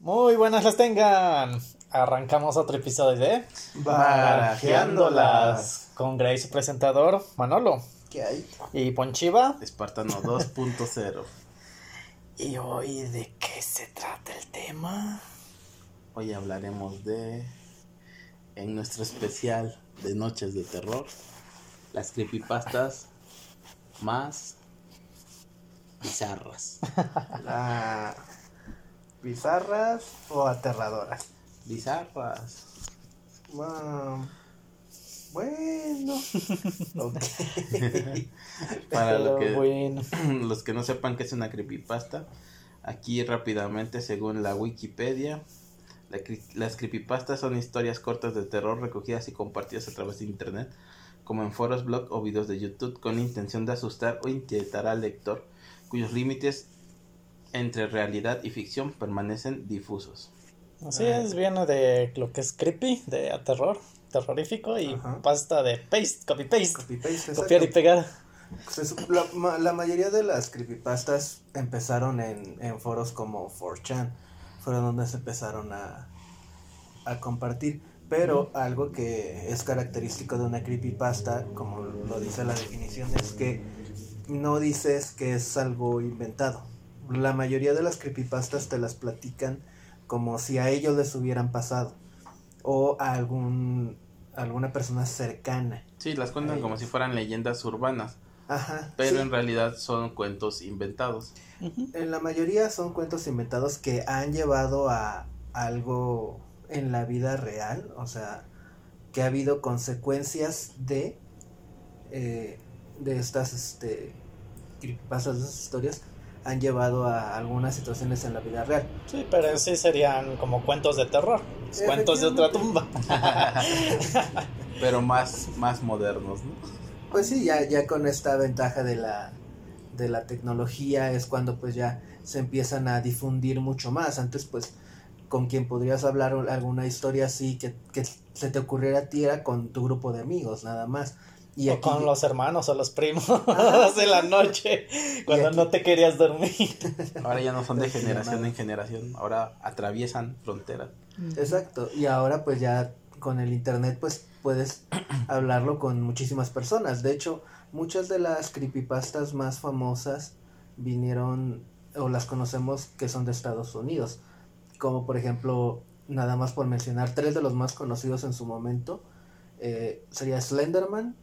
Muy buenas las tengan. Arrancamos otro episodio de Barajeándolas con Grace, presentador, Manolo. ¿Qué hay? Y Ponchiva. Espartano 2.0. ¿Y hoy de qué se trata el tema? Hoy hablaremos de, en nuestro especial de Noches de Terror, las creepypastas más bizarras. La... ¿Bizarras o aterradoras? Bizarras. Bueno. Para lo que- bueno. los que no sepan qué es una creepypasta, aquí rápidamente, según la Wikipedia, la las creepypastas son historias cortas de terror recogidas y compartidas a través de internet, como en foros, blog o videos de YouTube, con la intención de asustar o inquietar al lector, cuyos límites entre realidad y ficción permanecen difusos. Así es, viene de lo que es creepy, de a terror, terrorífico y Ajá. pasta de paste, copy paste. Copy-paste, Copiar y pegar. Sup- la, ma- la mayoría de las creepypastas empezaron en, en foros como 4chan. Fueron donde se empezaron a, a compartir. Pero algo que es característico de una creepypasta, como lo dice la definición, es que no dices que es algo inventado. La mayoría de las creepypastas te las platican como si a ellos les hubieran pasado. O a algún, alguna persona cercana. Sí, las cuentan como si fueran leyendas urbanas, Ajá. pero sí. en realidad son cuentos inventados. En la mayoría son cuentos inventados que han llevado a algo en la vida real, o sea, que ha habido consecuencias de eh, de estas este creepypastas, de estas historias han llevado a algunas situaciones en la vida real. Sí, pero en sí serían como cuentos de terror. Cuentos de otra tumba. pero más, más modernos, ¿no? Pues sí, ya ya con esta ventaja de la de la tecnología es cuando pues ya se empiezan a difundir mucho más. Antes pues con quien podrías hablar alguna historia así que, que se te ocurriera a ti era con tu grupo de amigos nada más. Y o aquí, con los hermanos o los primos Ah, de la noche, cuando aquí- no te querías dormir. Ahora ya no son de Sí, generación en generación, ahora atraviesan fronteras. Exacto, y ahora pues ya con el internet pues puedes hablarlo con muchísimas personas. De hecho, muchas de las creepypastas más famosas vinieron o las conocemos que son de Estados Unidos. Como por ejemplo, nada más por mencionar tres de los más conocidos en su momento, eh, sería Slenderman,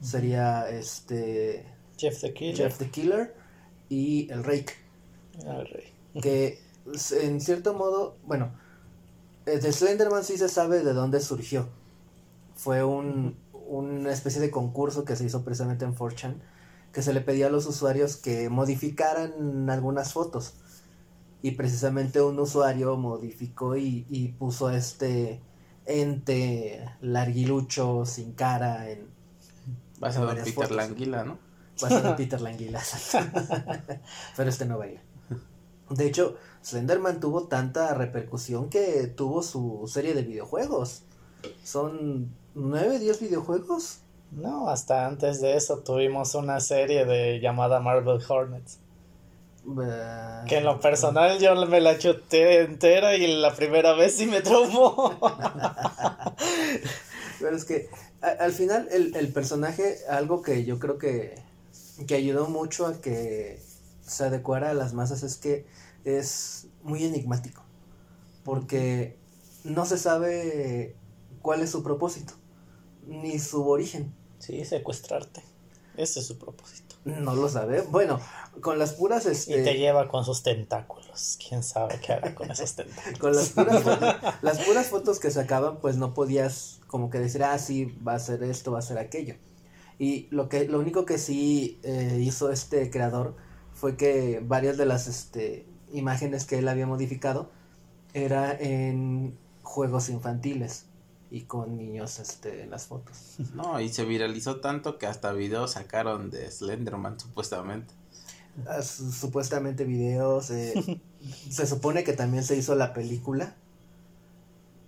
sería este Jeff the Killer. Jeff the Killer y el Rake Ay, rey. que en cierto modo, bueno, eh, de Slenderman sí se sabe de dónde surgió. Fue un, una especie de concurso que se hizo precisamente en 4chan, que se le pedía a los usuarios que modificaran algunas fotos. Y precisamente un usuario modificó y, y puso a este ente larguilucho, sin cara, en Vas a ver Peter fotos. Languila, ¿no? basado en Peter Languila. Pero este no baila. De hecho, Slenderman tuvo tanta repercusión que tuvo su serie de videojuegos. Son nueve, diez videojuegos. No, hasta antes de eso tuvimos una serie de llamada Marvel Hornets. Que en lo personal yo me la chuté entera y la primera vez sí me traumó. Pero es que a- al final el, el personaje, algo que yo creo que, que ayudó mucho a que se adecuara a las masas es que es muy enigmático. Porque no se sabe cuál es su propósito, ni su origen. Sí, secuestrarte. Ese es su propósito. No lo sabe. Bueno, con las puras Y este, te lleva con sus tentáculos. ¿Quién sabe qué hará con esos tentáculos? con las puras fotos, las puras fotos que sacaban, pues no podías como que decir, ah, sí, va a ser esto, va a ser aquello. Y lo que, lo único que sí eh, hizo este creador fue que varias de las este, imágenes que él había modificado era en juegos infantiles y con niños este, en las fotos. No, y se viralizó tanto que hasta videos sacaron de Slenderman, supuestamente. Ah, su- supuestamente videos. eh, se supone que también se hizo la película.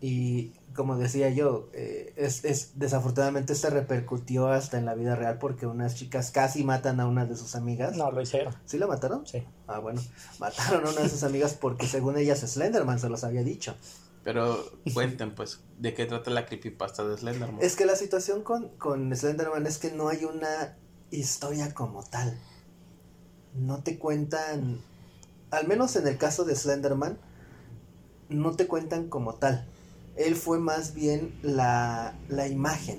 Y como decía yo, eh, es, es, desafortunadamente se repercutió hasta en la vida real porque unas chicas casi matan a una de sus amigas. No, lo hicieron. ¿Sí la mataron? Sí. Ah, bueno, mataron a una de sus amigas porque según ellas Slenderman se los había dicho. Pero cuenten, pues, ¿de qué trata la creepypasta de Slenderman? Es que la situación con, con Slenderman es que no hay una historia como tal. No te cuentan, al menos en el caso de Slenderman, no te cuentan como tal. Él fue más bien la, la imagen.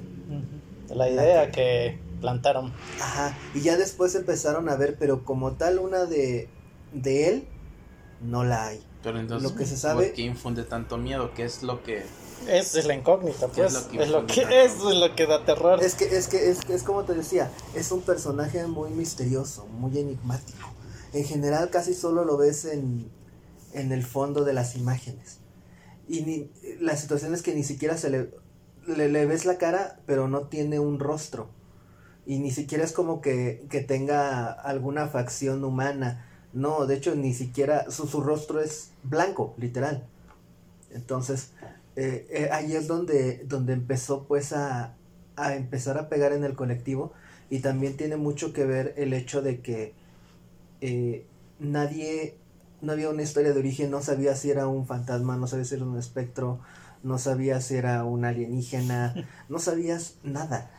La idea que plantaron. Ajá, y ya después empezaron a ver, pero como tal una de, de él, no la hay. Pero entonces, lo que se sabe- ¿por qué infunde tanto miedo? ¿Qué es lo que...? Esa es la incógnita, ¿Qué es pues. lo que Es lo que, es lo que da terror. Es que, es que, es, es como te decía, es un personaje muy misterioso, muy enigmático. En general casi solo lo ves en, en el fondo de las imágenes. Y ni, la situación es que ni siquiera se le, le, le ves la cara, pero no tiene un rostro. Y ni siquiera es como que, que tenga alguna facción humana. No, de hecho ni siquiera su, su rostro es blanco, literal. Entonces, eh, eh, ahí es donde, donde empezó pues a, a empezar a pegar en el colectivo y también tiene mucho que ver el hecho de que eh, nadie, no había una historia de origen, no sabía si era un fantasma, no sabía si era un espectro, no sabía si era un alienígena, no sabías nada.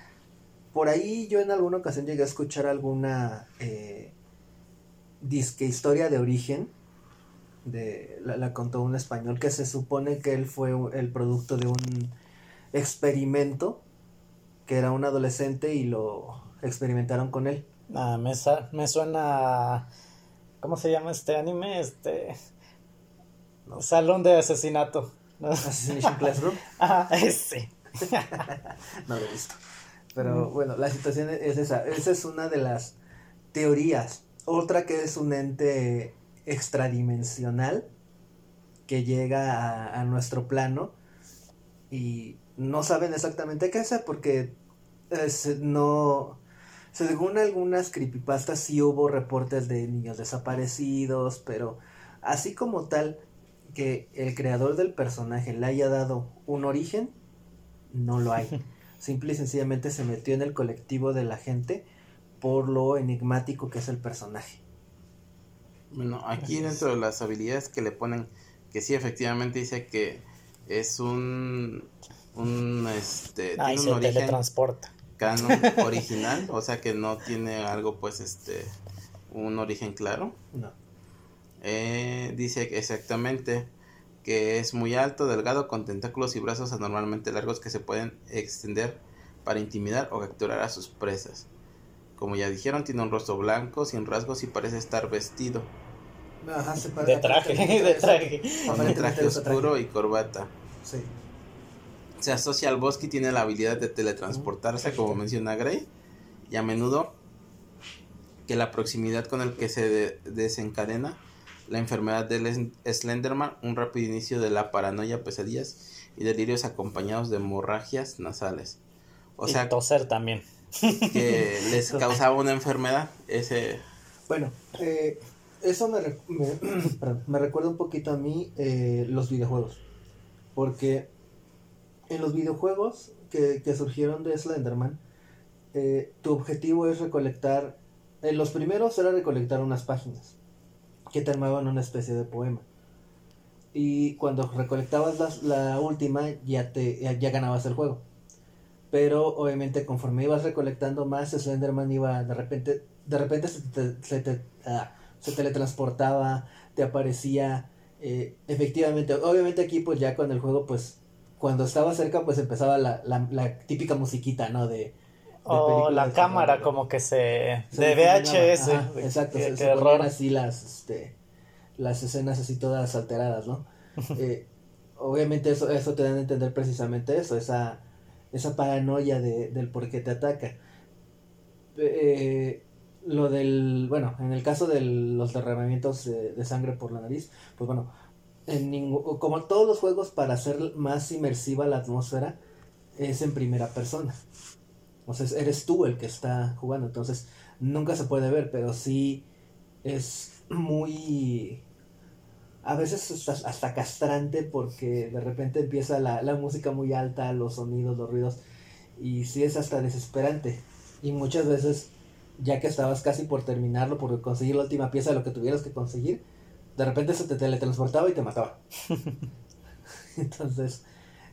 Por ahí yo en alguna ocasión llegué a escuchar alguna eh, disque historia de origen, de, la, la contó un español que se supone que él fue el producto de un experimento, que era un adolescente y lo experimentaron con él. Ah, me, me suena. ¿Cómo se llama este anime? Este. No. Salón de asesinato. ¿no? Assassination Classroom. Ah, ese. No lo he visto. Pero bueno, la situación es esa. Esa es una de las teorías. Otra que es un ente extradimensional que llega a, a nuestro plano y no saben exactamente qué hacer porque eh, no... Según algunas creepypastas sí hubo reportes de niños desaparecidos, pero así como tal que el creador del personaje le haya dado un origen, no lo hay. Simple y sencillamente se metió en el colectivo de la gente por lo enigmático que es el personaje. Bueno, aquí dentro de las habilidades que le ponen, que sí, efectivamente dice que es un... un este, Ahí tiene se un origen teletransporta. canon original, o sea que no tiene algo, pues, este, un origen claro. No. Eh, dice exactamente que es muy alto, delgado, con tentáculos y brazos anormalmente largos que se pueden extender para intimidar o capturar a sus presas. Como ya dijeron, tiene un rostro blanco, sin rasgos y parece estar vestido, Ajá, se De traje, de traje. con traje oscuro y corbata. Sí. Se asocia al bosque y tiene la habilidad de teletransportarse, como menciona Gray, y a menudo que la proximidad con el que se de- desencadena la enfermedad del Slenderman, un rápido inicio de la paranoia, pesadillas y delirios acompañados de hemorragias nasales. O y sea, toser también. Que les causaba una enfermedad, ese... Bueno, eh, eso me, re- me, perdón, me recuerda un poquito a mí eh, los videojuegos. Porque en los videojuegos que, que surgieron de Slenderman, eh, tu objetivo es recolectar. En los primeros era recolectar unas páginas que te armaban una especie de poema. Y cuando recolectabas las- la, última, ya, te, ya, ya ganabas el juego. Pero obviamente conforme ibas recolectando más, Slenderman iba de repente, de repente se te, se te- ah, se teletransportaba, te aparecía, eh, efectivamente, obviamente aquí pues ya con el juego pues cuando estaba cerca pues empezaba la, la, la típica musiquita, ¿no? De, de O la cámara como que se... Se de VHS. ajá, exacto, Qué, se, qué ponían así las, este, las escenas así todas alteradas, ¿no? Eh, obviamente eso, eso te dan a entender precisamente eso, esa, esa paranoia de, del por qué te ataca. Eh, lo del, bueno, en el caso de los derramamientos de, sangre por la nariz, pues bueno, en ningú- como todos los juegos para hacer más inmersiva la atmósfera, es en primera persona. O sea, eres tú el que está jugando, entonces nunca se puede ver, pero sí es muy a veces hasta, hasta castrante porque de repente empieza la, la música muy alta, los sonidos, los ruidos, y sí es hasta desesperante. Y muchas veces, ya que estabas casi por terminarlo, por conseguir la última pieza de lo que tuvieras que conseguir, de repente se te teletransportaba y te mataba. Entonces,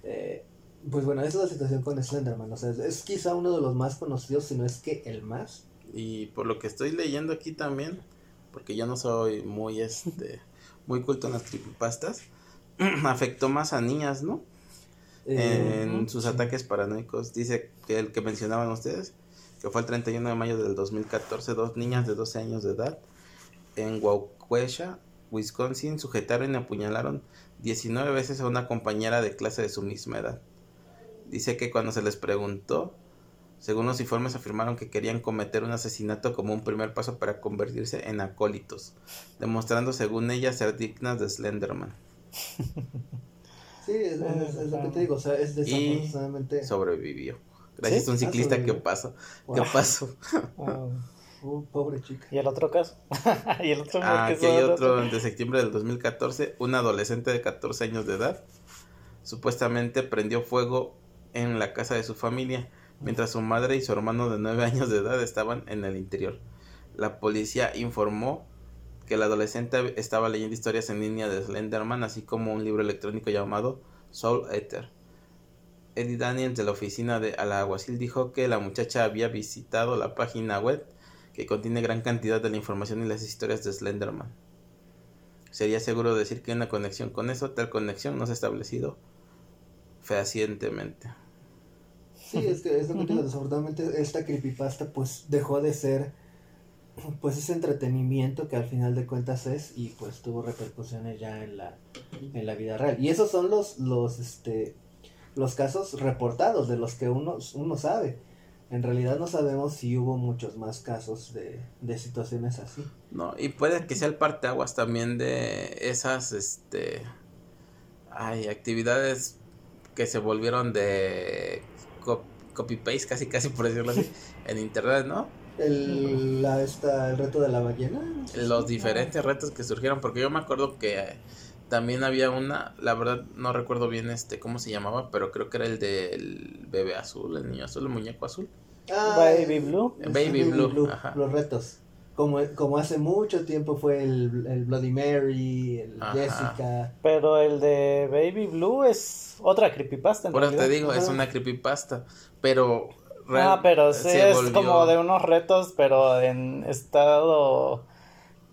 eh, pues bueno, esa es la situación con Slenderman. O sea, es quizá uno de los más conocidos, si no es que el más. Y por lo que estoy leyendo aquí también, porque yo no soy muy este muy culto en las creepypastas, afectó más a niñas, ¿no? Eh, en sus sí. ataques paranoicos. Dice que el que mencionaban ustedes, que fue el 31 de mayo del 2014, dos niñas de 12 años de edad en Waukesha, Wisconsin, sujetaron y apuñalaron 19 veces a una compañera de clase de su misma edad. Dice que cuando se les preguntó, según los informes afirmaron que querían cometer un asesinato como un primer paso para convertirse en acólitos, demostrando según ellas ser dignas de Slenderman. Sí, es, es- es lo que te digo, o sea, es desafortunadamente... Sobrevivió. Gracias ¿Sí? a un Ah, ciclista que pasó. Wow. ¿Qué pasó? Uh, pobre chica. ¿Y el otro caso? ¿Y el otro? Ah, ¿Qué aquí hay otro de septiembre del 2014. Un adolescente de 14 años de edad supuestamente prendió fuego en la casa de su familia mientras su madre y su hermano de 9 años de edad estaban en el interior. La policía informó que el adolescente estaba leyendo historias en línea de Slenderman, así como un libro electrónico llamado Soul Eater. Eddie Daniels de la oficina de Alaguacil dijo que la muchacha había visitado la página web que contiene gran cantidad de la información y las historias de Slenderman. Sería seguro decir que hay una conexión con eso, tal conexión no se ha establecido fehacientemente. Sí, es que es lo que te digo, desafortunadamente esta creepypasta pues dejó de ser pues ese entretenimiento que al final de cuentas es y pues tuvo repercusiones ya en la en la vida real. Y esos son los los este los casos reportados de los que uno uno sabe. En realidad no sabemos si hubo muchos más casos de, de situaciones así. No, y puede que sea el parteaguas también de esas este hay actividades que se volvieron de copy paste casi casi por decirlo así en internet, ¿no? El, la, esta, el reto de la ballena. los diferentes retos que surgieron, porque yo me acuerdo que eh, también había una, la verdad no recuerdo bien este cómo se llamaba, pero creo que era el del bebé azul, el niño azul, el muñeco azul. Ah, Baby Blue. Baby Blue, ajá. los retos. Como, como hace mucho tiempo fue el, el Bloody Mary, el Ajá. Jessica. Pero el de Baby Blue es otra creepypasta. en Por eso te digo, es una creepypasta, pero Ah, real- pero sí se es volvió- como de unos retos, pero en estado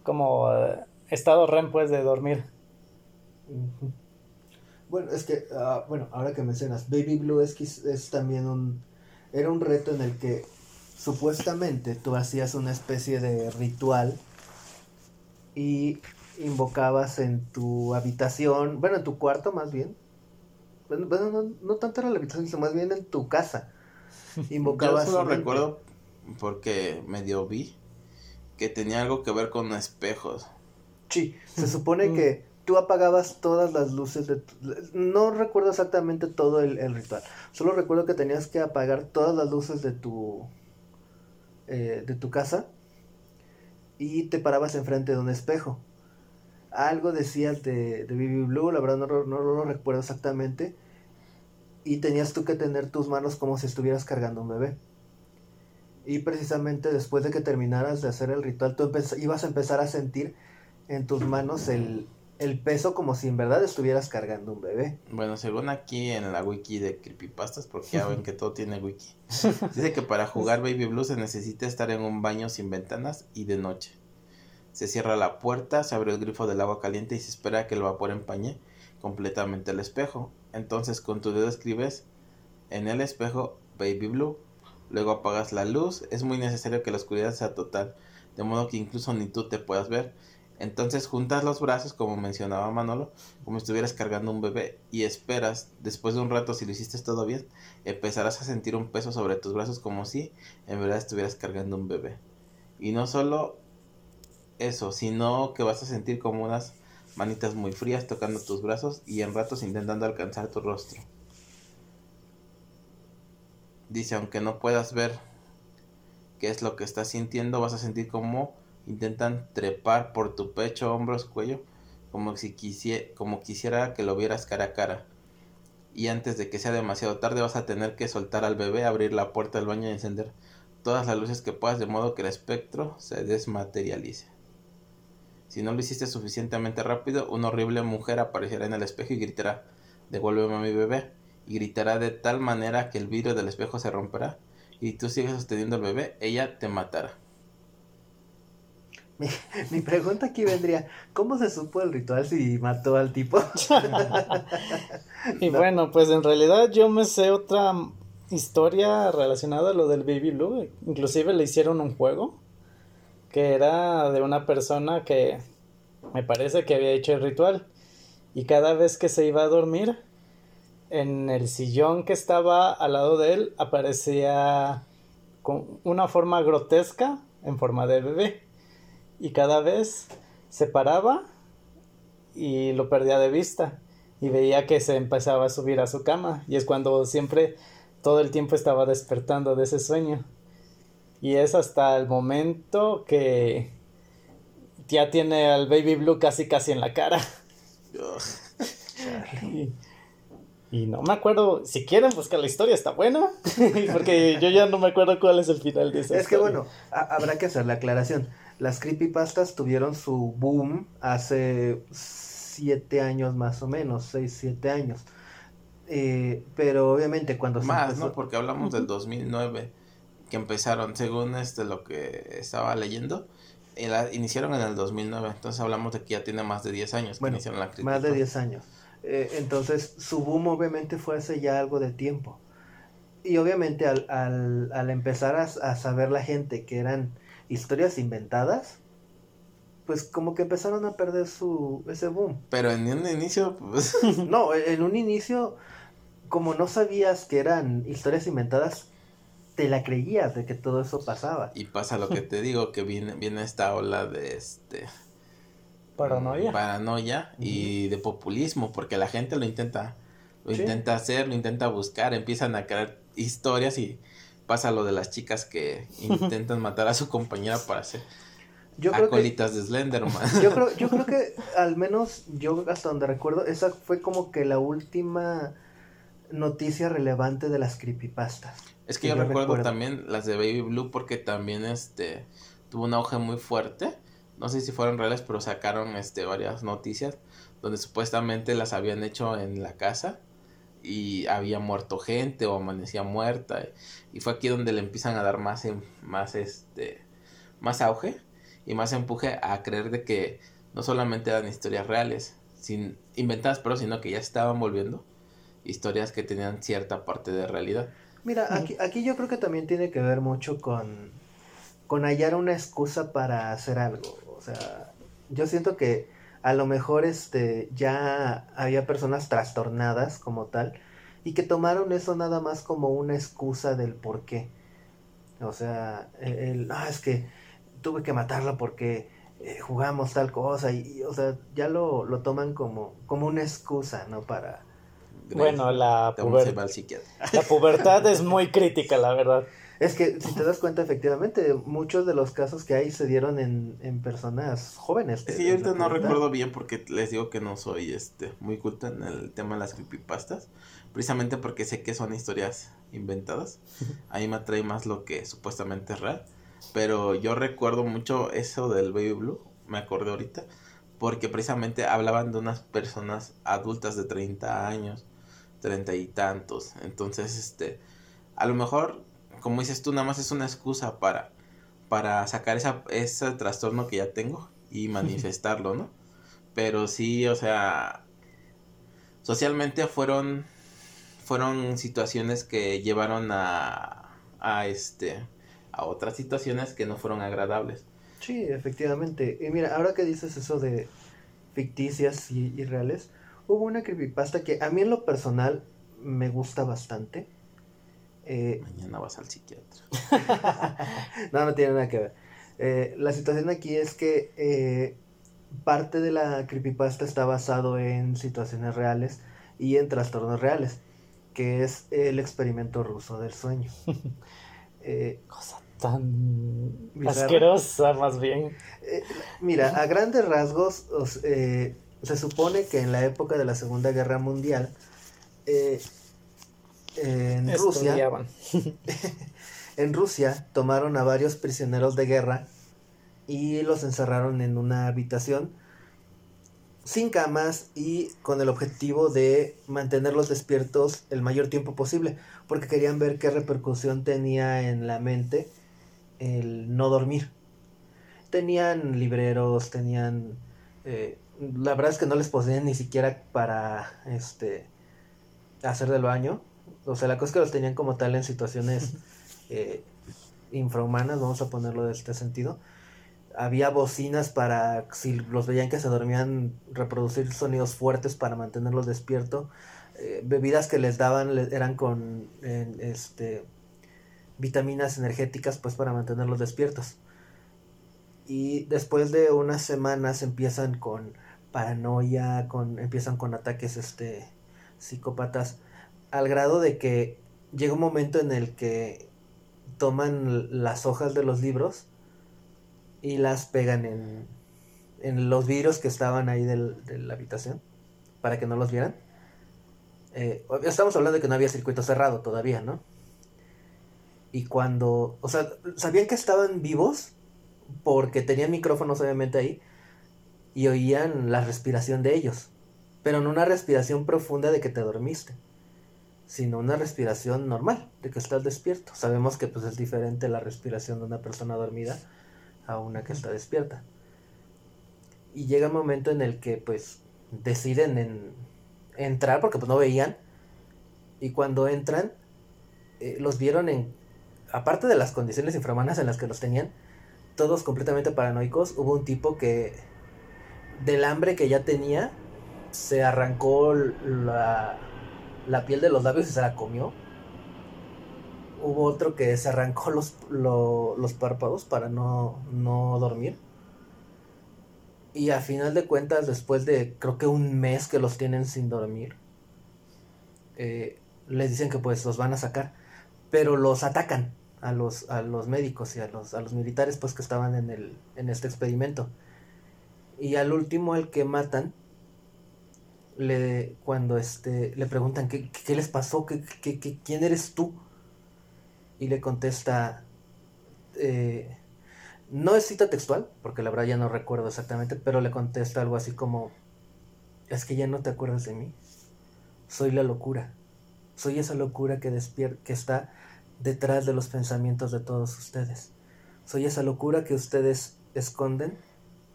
como eh, estado REM pues de dormir. Bueno, es que, ah, bueno, ahora que mencionas, Baby Blue es, quiz- es también un, era un reto en el que supuestamente tú hacías una especie de ritual y invocabas en tu habitación, bueno, en tu cuarto más bien, bueno, bueno, no, no tanto era la habitación, sino más bien en tu casa, Yo invocabas solo un ente. recuerdo porque medio vi que tenía algo que ver con espejos. Sí, se supone que tú apagabas todas las luces de tu- No recuerdo exactamente todo el, el ritual. Solo recuerdo que tenías que apagar todas las luces de tu... eh, de tu casa. Y te parabas enfrente de un espejo. Algo decías de, de Baby Blue, la verdad no, lo- no lo recuerdo exactamente. Y tenías tú que tener tus manos como si estuvieras cargando un bebé. Y precisamente después de que terminaras de hacer el ritual, tú ibas a empezar a sentir en tus manos el, el peso como si en verdad estuvieras cargando un bebé. Bueno, según aquí en la wiki de creepypastas, porque ya ven que todo tiene wiki, dice que para jugar Baby Blue se necesita estar en un baño sin ventanas y de noche. Se cierra la puerta, se abre el grifo del agua caliente y se espera que el vapor empañe completamente el espejo. Entonces con tu dedo escribes en el espejo Baby Blue. Luego apagas la luz. Es muy necesario que la oscuridad sea total, de modo que incluso ni tú te puedas ver. Entonces juntas los brazos, como mencionaba Manolo, como estuvieras cargando un bebé y esperas, después de un rato, si lo hiciste todo bien, empezarás a sentir un peso sobre tus brazos como si en verdad estuvieras cargando un bebé. Y no solo eso, sino que vas a sentir como unas manitas muy frías tocando tus brazos y en ratos intentando alcanzar tu rostro. Dice, aunque no puedas ver qué es lo que estás sintiendo, vas a sentir como intentan trepar por tu pecho, hombros, cuello, como si quisie- como quisiera que lo vieras cara a cara. Y antes de que sea demasiado tarde vas a tener que soltar al bebé, abrir la puerta del baño y encender todas las luces que puedas de modo que el espectro se desmaterialice. Si no lo hiciste suficientemente rápido, una horrible mujer aparecerá en el espejo y gritará, devuélveme a mi bebé. Y gritará de tal manera que el vidrio del espejo se romperá. Y tú sigues sosteniendo al bebé, ella te matará. Mi, mi pregunta aquí vendría, ¿cómo se supo el ritual si mató al tipo? Y No. bueno, pues en realidad yo me sé otra historia relacionada a lo del Baby Blue. Inclusive le hicieron un juego que era de una persona que me parece que había hecho el ritual. Y cada vez que se iba a dormir, en el sillón que estaba al lado de él aparecía con una forma grotesca en forma de bebé. Y cada vez se paraba y lo perdía de vista y veía que se empezaba a subir a su cama. Y es cuando siempre todo el tiempo estaba despertando de ese sueño. Y es hasta el momento que ya tiene al baby blue casi casi en la cara. Y, y no me acuerdo si quieren buscar la historia está buena porque yo ya no me acuerdo cuál es el final de esa Es que bueno, ha- habrá que hacer la aclaración. Las creepypastas tuvieron su boom hace siete años más o menos, seis, siete años. Eh, pero obviamente cuando se Más, empezó- ¿no? Porque hablamos del 2009, que empezaron, según este lo que estaba leyendo, la- iniciaron en el 2009, entonces hablamos de que ya tiene más de 10 años que Bueno, iniciaron la más de creepypasta. 10 años. Eh, entonces, su boom obviamente fue hace ya algo de tiempo. Y obviamente al, al, al empezar a, a saber la gente que eran historias inventadas, pues como que empezaron a perder su ese boom. Pero en un inicio, pues, No, en un inicio, como no sabías que eran historias inventadas, te la creías de que todo eso pasaba. y pasa lo que te digo, que viene, viene esta ola de este paranoia paranoia y de populismo, porque la gente lo intenta, lo Sí. intenta hacer, lo intenta buscar, empiezan a crear historias y pasa lo de las chicas que intentan matar a su compañera para hacer Yo creo que acolitas de Slenderman. yo creo, yo creo que al menos yo hasta donde recuerdo, esa fue como que la última noticia relevante de las creepypastas. Es que que yo, yo recuerdo, recuerdo. también las de Baby Blue porque también este tuvo un auge muy fuerte. No sé si fueron reales, pero sacaron este varias noticias donde supuestamente las habían hecho en la casa y había muerto gente o amanecía muerta y fue aquí donde le empiezan a dar más em- más este más auge y más empuje a creer de que no solamente eran historias reales, sin inventadas, pero sino que ya estaban volviendo historias que tenían cierta parte de realidad. Mira, aquí, aquí yo creo que también tiene que ver mucho con, con hallar una excusa para hacer algo. O sea, yo siento que a lo mejor este ya había personas trastornadas como tal y que tomaron eso nada más como una excusa del por qué. O sea, el, el, "Ah, es que tuve que matarla porque eh, jugamos tal cosa y, y, o sea, ya lo, lo toman como, como una excusa, ¿no? Para... bueno la, puber- la pubertad es muy crítica la verdad Es que si te das cuenta, efectivamente, muchos de los casos que hay se dieron en, en personas jóvenes. De ahorita no recuerdo bien porque les digo que no soy este muy culta en el tema de las creepypastas. Precisamente porque sé que son historias inventadas. A mí me atrae más lo que supuestamente es real. Pero yo recuerdo mucho eso del Baby Blue. Me acordé ahorita. Porque precisamente hablaban de unas personas adultas de 30 años. 30 y tantos. Entonces, este. A lo mejor, como dices tú, nada más es una excusa para para sacar esa, ese trastorno que ya tengo y manifestarlo, ¿no? Pero sí, o sea, socialmente fueron, fueron situaciones que llevaron a, a este, a otras situaciones que no fueron agradables. Sí, efectivamente. Y mira, ahora que dices eso de ficticias y, y reales, hubo una creepypasta que a mí en lo personal me gusta bastante. Eh, Mañana vas al psiquiatra. no, no tiene nada que ver. Eh, la situación aquí es que eh, parte de la creepypasta está basado en situaciones reales y en trastornos reales, que es el experimento ruso del sueño. Cosa tan Bizarra. asquerosa más bien mira, a grandes rasgos, os- eh, Se supone que en la época de la Segunda Guerra Mundial, en Rusia, en Rusia tomaron a varios prisioneros de guerra y los encerraron en una habitación sin camas y con el objetivo de mantenerlos despiertos el mayor tiempo posible, porque querían ver qué repercusión tenía en la mente el no dormir. Tenían libreros, tenían... eh, la verdad es que no les poseían ni siquiera para este hacer del baño. O sea, la cosa es que los tenían como tal en situaciones eh, infrahumanas, vamos a ponerlo de este sentido. Había bocinas para, si los veían que se dormían, reproducir sonidos fuertes para mantenerlos despiertos. Eh, bebidas que les daban le- eran con este, vitaminas energéticas pues para mantenerlos despiertos. Y después de unas semanas empiezan con paranoia, con, empiezan con ataques este, psicópatas, al grado de que llega un momento en el que toman las hojas de los libros y las pegan en, en los vidrios que estaban ahí del- de la habitación para que no los vieran. Eh, estamos hablando de que no había circuito cerrado todavía, ¿no? Y cuando, o sea, sabían que estaban vivos porque tenían micrófonos obviamente ahí y oían la respiración de ellos, pero no una respiración profunda de que te dormiste, sino una respiración normal, de que estás despierto. Sabemos que pues es diferente la respiración de una persona dormida a una que está despierta. Y llega un momento en el que pues deciden en entrar porque pues no veían y cuando entran eh, los vieron en aparte de las condiciones infrahumanas en las que los tenían todos completamente paranoicos hubo un tipo que del hambre que ya tenía se arrancó la, la piel de los labios y se la comió. Hubo otro que se arrancó los, lo- los párpados para no, no dormir. Y a final de cuentas, después de creo que un mes que los tienen sin dormir, eh, les dicen que pues los van a sacar, pero los atacan a los, a los médicos y a los, a los militares pues que estaban en, el, en este experimento. Y al último, el que matan, le, cuando este, le preguntan ¿qué, qué les pasó, ¿Qué, qué, qué- quién eres tú, y le contesta, eh, no es cita textual, porque la verdad ya no recuerdo exactamente, pero le contesta algo así como, es que ya no te acuerdas de mí. Soy la locura. Soy esa locura que despier que está detrás de los pensamientos de todos ustedes. Soy esa locura que ustedes esconden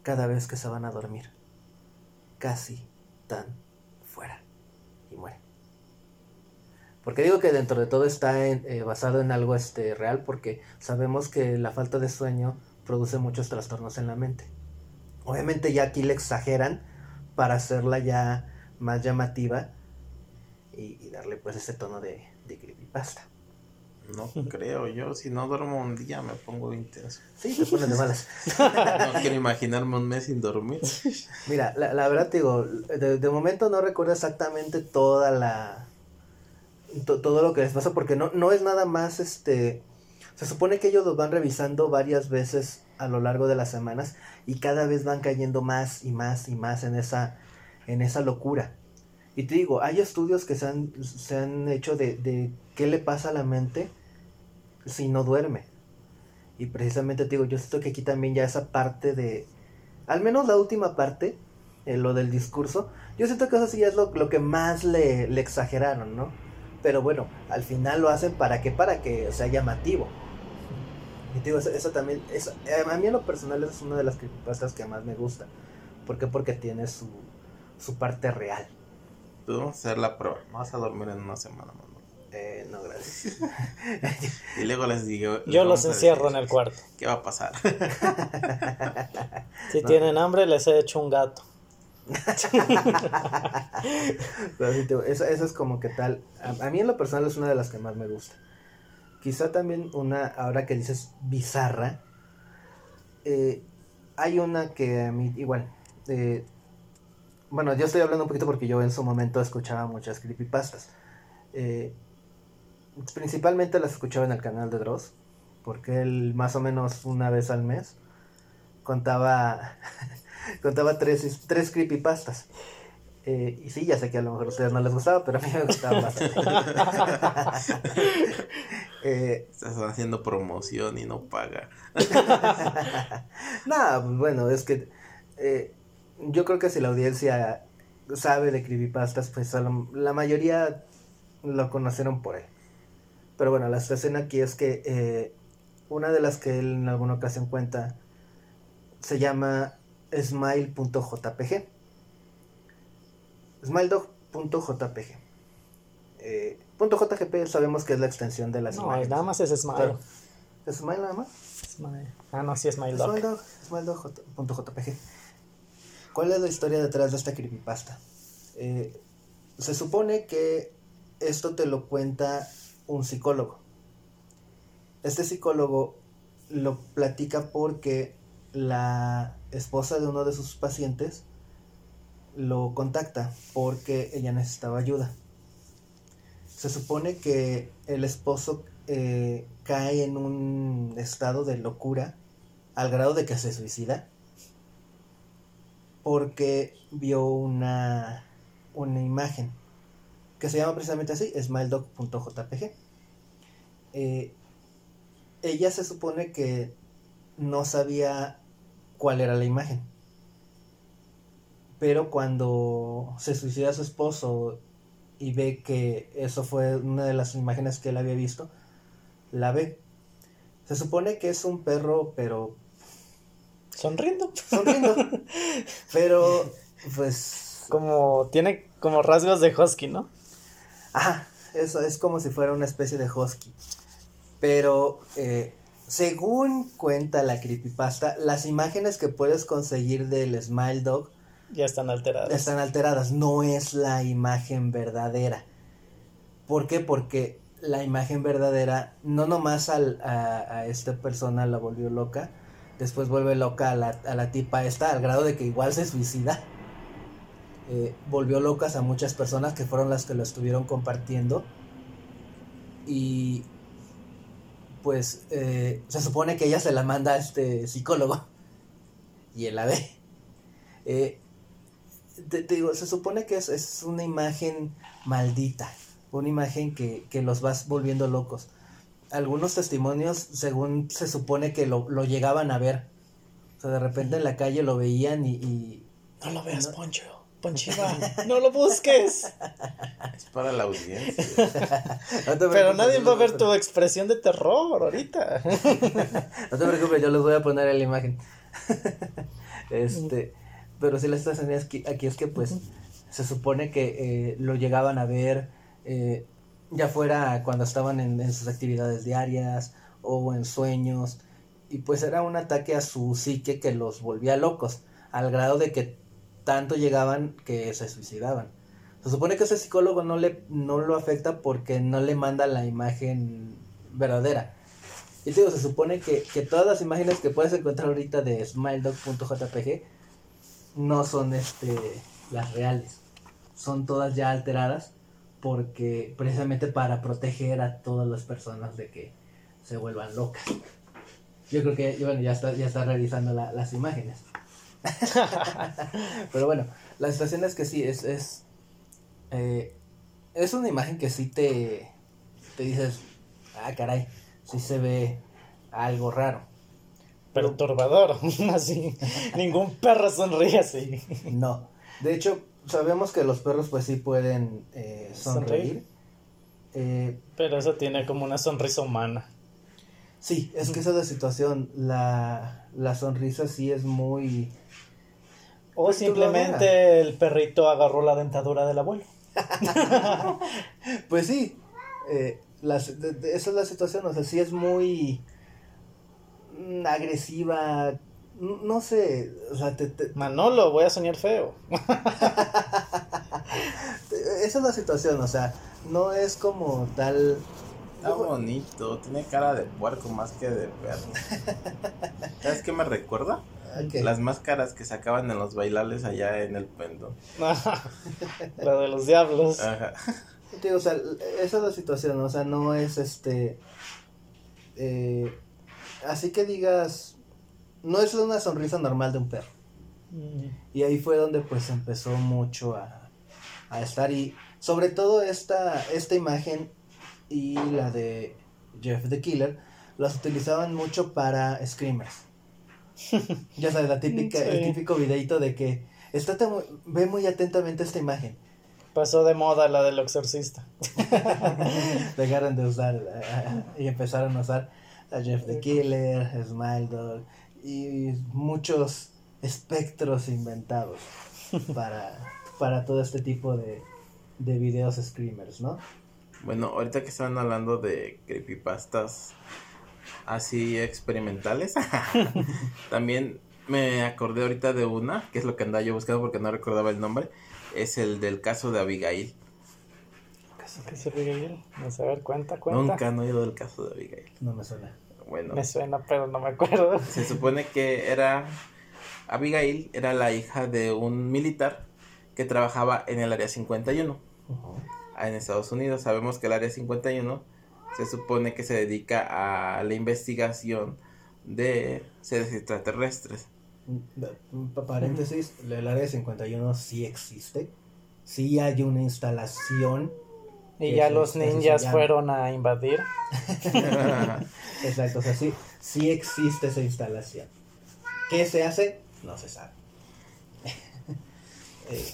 cada vez que se van a dormir. Casi tan. Muere. Porque digo que dentro de todo está eh, basado en algo este, real, porque sabemos que la falta de sueño produce muchos trastornos en la mente. Obviamente ya aquí le exageran para hacerla ya más llamativa y, y darle pues ese tono de, de creepypasta. No creo, yo si no duermo un día me pongo intenso. Sí, te de malas. No quiero imaginarme un mes sin dormir. Mira, la, la verdad te digo, de, de momento no recuerdo exactamente toda la... to- todo lo que les pasa porque no, no es nada más este... Se supone que ellos los van revisando varias veces a lo largo de las semanas y cada vez van cayendo más y más y más en esa, en esa locura. Y te digo, hay estudios que se han, se han hecho de, de qué le pasa a la mente si no duerme. Y precisamente te digo, yo siento que aquí también ya esa parte de, al menos la última parte, eh, lo del discurso, yo siento que eso sí es lo, lo que más le, le exageraron, ¿no? Pero bueno, al final lo hacen para que, para que sea llamativo. Y te digo, eso, también, eso, eh, a mí en lo personal es una de las creepypastas que más me gusta. ¿Por qué? Porque tiene su, su parte real. Tú vamos a hacer la prueba. Vas a dormir en una semana, mamá. Eh, no, gracias. Y luego les digo. les Yo los encierro en el cuarto. ¿Qué va a pasar? Si No. tienen hambre, les he hecho un gato. Eso, eso es como que tal. A, a mí en lo personal es una de las que más me gusta. Quizá también una, ahora que dices bizarra, eh, hay una que a mí igual. eh, bueno, yo estoy hablando un poquito porque yo en su momento escuchaba muchas creepypastas. Eh, principalmente las escuchaba en el canal de Dross, porque él más o menos una vez al mes contaba contaba tres, tres creepypastas. Eh, y sí, ya sé que a lo mejor a ustedes no les gustaba, pero a mí me gustaba bastante. eh, Estás haciendo promoción y no paga. Nada, pues bueno, es que eh, yo creo que si la audiencia sabe de creepypastas, pues a la mayoría lo conocieron por él. Pero bueno, la situación aquí es que eh, una de las que él en alguna ocasión cuenta se llama smile.jpg. Smiledog.jpg. Eh, .jpg sabemos que es la extensión de las No, imágenes. nada más es Smile. Claro. ¿Es Smile nada más? Smile. Ah, no, sí es Smile Dog. Smiledog, Smiledog.jpg. ¿Cuál es la historia detrás de esta creepypasta? Eh, se supone que esto te lo cuenta un psicólogo. Este psicólogo lo platica porque la esposa de uno de sus pacientes lo contacta porque ella necesitaba ayuda. Se supone que el esposo eh, cae en un estado de locura al grado de que se suicida porque vio una, una imagen que se llama precisamente así, smiledog.jpg. Eh, ella se supone que no sabía cuál era la imagen. Pero cuando se suicida su esposo y ve que eso fue una de las imágenes que él había visto, la ve. Se supone que es un perro, pero Sonriendo. sonriendo. pero, pues, Como, tiene como rasgos de Husky, ¿no? Ajá, eso es como si fuera una especie de husky. Pero eh, según cuenta la creepypasta, las imágenes que puedes conseguir del Smile Dog Ya están alterados. están alteradas. No es la imagen verdadera. ¿Por qué? Porque la imagen verdadera no nomás al- a, a esta persona la volvió loca, después vuelve loca a la, a la tipa esta al grado de que igual se suicida. Eh, volvió locas a muchas personas que fueron las que lo estuvieron compartiendo. Y pues eh, se supone que ella se la manda a este psicólogo. Y él la ve. Eh, te, te digo, se supone que es, es una imagen maldita, una imagen que, que los vas volviendo locos. Algunos testimonios, según se supone que lo, lo llegaban a ver. O sea, de repente en la calle lo veían y... y- No lo veas, Poncho. Ponchiva. No lo busques. Es para la audiencia. No te Pero nadie va a ver tu expresión de terror ahorita. No te preocupes, yo les voy a poner en la imagen. este, pero sí la situación es que- aquí es que pues se supone que eh, lo llegaban a ver eh, ya fuera cuando estaban en, en sus actividades diarias o en sueños y pues era un ataque a su psique que los volvía locos al grado de que tanto llegaban que se suicidaban. Se supone que ese psicólogo no le no lo afecta porque no le manda la imagen verdadera. Y te digo, se supone que, que todas las imágenes que puedes encontrar ahorita de smiledog.jpg no son este las reales. Son todas ya alteradas porque precisamente para proteger a todas las personas de que se vuelvan locas. Yo creo que bueno, ya está, ya está revisando la- las imágenes. Pero bueno, la situación es que sí, es, es, eh, es una imagen que sí te, te dices, ah, caray, sí se ve algo raro. Perturbador. Así. Ningún perro sonríe así. No. De hecho, sabemos que los perros pues sí pueden eh, sonreír. Sonreír. Eh, Pero eso tiene como una sonrisa humana. sí, es que esa es la situación. La, la sonrisa sí es muy... O simplemente el perrito agarró la dentadura del abuelo. Pues sí, eh, las- de- de- esa es la situación. O sea, sí es muy agresiva. No sé, o sea, te- te- Manolo, voy a soñar feo. esa es la situación. O sea, no es como tal... Está bonito, tiene cara de puerco más que de perro. ¿Sabes qué me recuerda? Ok. Las máscaras que sacaban en los bailables allá en el pendón. la de los diablos. Ajá. Te digo, o sea, esa es la situación, o sea, no es este. eh, así que digas. No es una sonrisa normal de un perro. Mm. Y ahí fue donde pues empezó mucho a, a estar y sobre todo esta, esta imagen y la de Jeff the Killer las utilizaban mucho para screamers. ya sabes, la típica, el típico videito de que estate ve muy atentamente esta imagen. Pasó de moda la del exorcista. Dejaron de usar eh, y empezaron a usar a Jeff the Killer, Smile Dog y muchos espectros inventados para, para todo este tipo de, de videos screamers, ¿no? Bueno, ahorita que estaban hablando de creepypastas así experimentales, también me acordé ahorita de una, que es lo que andaba yo buscando porque no recordaba el nombre, es el del caso de Abigail. ¿Qué se Abigail? No sé, a ver, cuenta, cuenta. Nunca han oído del caso de Abigail. No me suena. Bueno, Me suena, pero no me acuerdo. se supone que era Abigail era la hija de un militar que trabajaba en el área 51 en Estados Unidos. Sabemos que el área 51 se supone que se dedica a la investigación de seres extraterrestres. Mm, pa- Paréntesis, el área 51 sí existe. Sí hay una instalación. Y ya los ninjas fueron a invadir. Exacto, o sea, sí, sí existe esa instalación. ¿Qué se hace? No se sabe. Eh,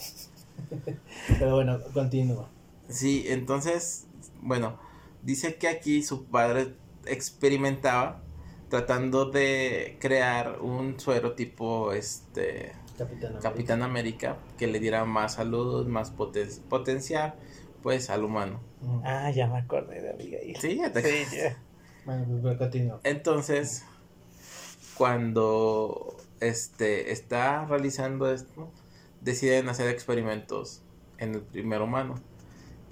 Pero bueno, continúo. Sí, entonces, bueno, dice que aquí su padre experimentaba tratando de crear un suero tipo este Capitán América. Capitán América que le diera más salud, más poten- potencial pues al humano. Ah, ya me acordé de Abigail. Sí, ya te Sí, ya. Bueno, pues pero. Entonces, cuando este está realizando esto, deciden hacer experimentos en el primer humano.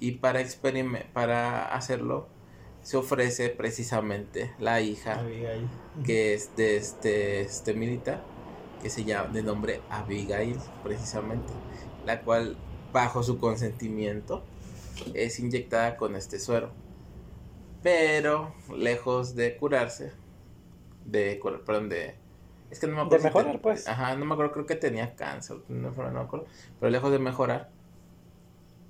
Y para para hacerlo se ofrece precisamente la hija Abigail. que es de este, este militar, que se llama de nombre Abigail, precisamente, la cual bajo su consentimiento es inyectada con este suero. Pero lejos de curarse, de perdón, de es que no me acuerdo. De si mejorar, ten- pues. Ajá, no me acuerdo, creo que tenía cáncer, no me acuerdo, pero lejos de mejorar,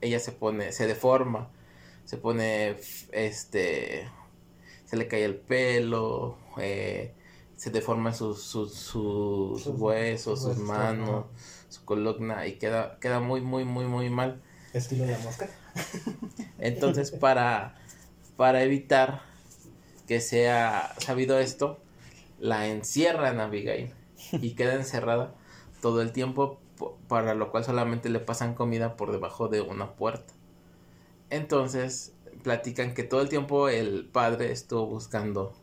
ella se pone, se deforma, se pone, este, se le cae el pelo, eh, se deforman sus, sus, sus Sus- huesos, sus manos, su columna y queda, queda muy, muy, muy, muy mal. Estilo de la mosca. Entonces, para, para evitar que sea sabido esto, la encierran a Abigail y queda encerrada todo el tiempo, po- para lo cual solamente le pasan comida por debajo de una puerta. Entonces, platican que todo el tiempo el padre estuvo buscando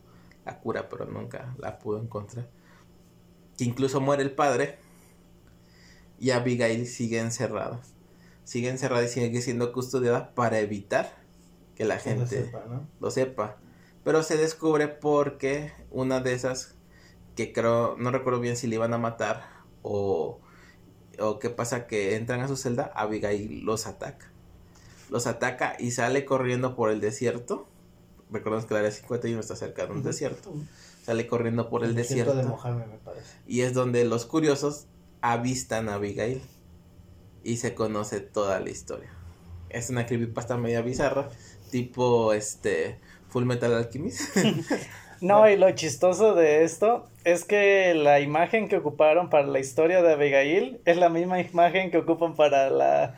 la cura, pero nunca la pudo encontrar. Que incluso muere el padre y Abigail sigue encerrada. Sigue encerrada y sigue siendo custodiada para evitar que la Que lo gente sepa, ¿no? lo sepa. Pero se descubre porque una de esas que creo, no recuerdo bien si le iban a matar o, o qué pasa que entran a su celda, Abigail los ataca. Los ataca y sale corriendo por el desierto. Recordemos que el área 51 está cerca de un desierto. Sale corriendo por el desierto desierto. de Mojave, me parece. Y es donde los curiosos avistan a Abigail y se conoce toda la historia. Es una creepypasta media bizarra, tipo este Full Metal Alchemist. No, y lo chistoso de esto es que la imagen que ocuparon para la historia de Abigail es la misma imagen que ocupan para la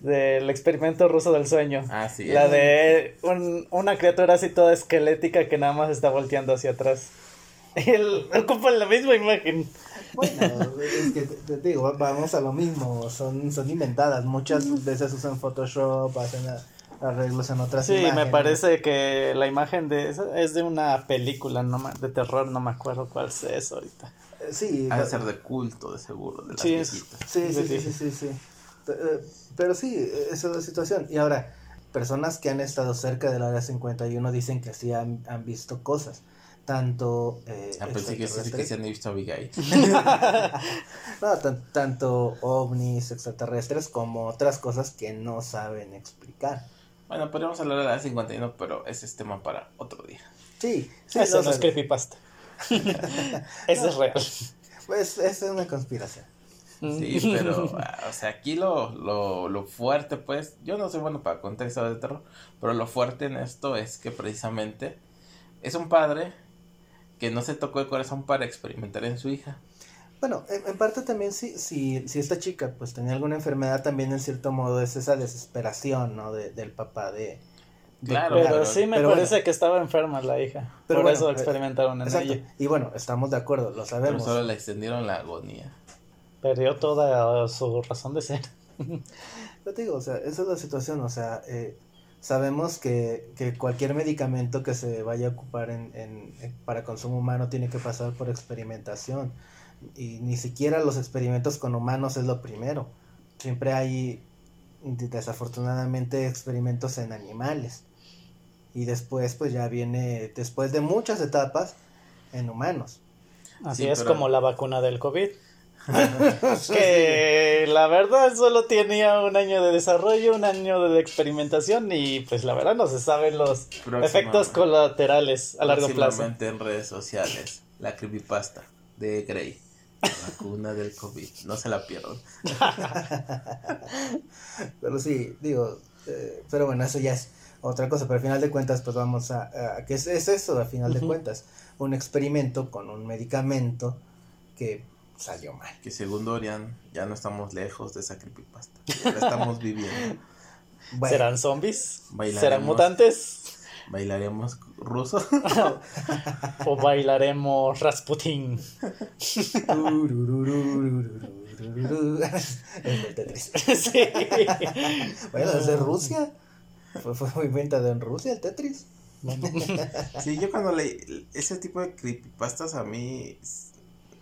del experimento ruso del sueño. Así La es. de un- una criatura así toda esquelética que nada más está volteando hacia atrás. Y el- ocupan la misma imagen. Bueno, es que te, te digo, vamos a lo mismo, son, son inventadas, muchas veces usan Photoshop, hacen a- arreglos en otras Sí, me parece que la imagen de esa es de una película no me- de terror, no me acuerdo cuál es ahorita. Eh, Sí, Ha de la- ser de culto, de seguro, de las Sí, sí, sí, sí, sí, sí, sí. Pe- eh, Pero sí, esa es la situación. Y ahora, personas que han estado cerca del área 51 dicen que sí han, han visto cosas. Tanto. Eh, Ah, pensé que sí, que se han visto a Abigail. No, tan- tanto ovnis extraterrestres como otras cosas que no saben explicar. Bueno, podríamos hablar de la 51, pero ese es tema para otro día. Sí, sí, Eso no es creepypasta. Eso es real. pues, es una conspiración. Sí, pero, o sea, aquí lo, lo, lo fuerte, pues, yo no soy bueno para contar historias de terror, pero lo fuerte en esto es que precisamente es un padre que no se tocó el corazón para experimentar en su hija. Bueno, en, en parte también si, si, si esta chica pues tenía alguna enfermedad, también en cierto modo es esa desesperación, ¿no? De, del papá de... de Claro, Pero, pero- sí me pero parece bueno. que estaba enferma la hija. Pero por bueno, eso eh, experimentaron en Exacto. ella. Y bueno, estamos de acuerdo, lo Pero sabemos. solo le extendieron la agonía. Perdió toda su razón de ser. Yo te digo, o sea, esa es la situación, o sea, eh, sabemos que, que cualquier medicamento que se vaya a ocupar en, en- en- para consumo humano tiene que pasar por experimentación. Y ni siquiera los experimentos con humanos es lo primero. Siempre hay, desafortunadamente, experimentos en animales. Y después, pues ya viene, después de muchas etapas, en humanos. Así Sí, es pero- como la vacuna del COVID. que la verdad solo tenía un año de desarrollo, un año de experimentación y pues la verdad no se saben los efectos colaterales a largo plazo. En redes sociales, la creepypasta de Grey. La vacuna del COVID. No se la pierdan. Pero sí, digo, eh, pero bueno, eso ya es otra cosa, pero al final de cuentas, pues vamos a, a- ¿qué es, es eso? Al final de cuentas, un experimento con un medicamento que salió mal. Que según Dorian, ya no estamos lejos de esa creepypasta. Ya la estamos viviendo. Bueno, ¿Serán zombies? ¿Serán mutantes? ¿Bailaremos ruso? o bailaremos Rasputin. sí. Bueno, desde Rusia. Fue, muy inventado en Rusia el Tetris. sí, yo cuando le ese tipo de creepypastas a mí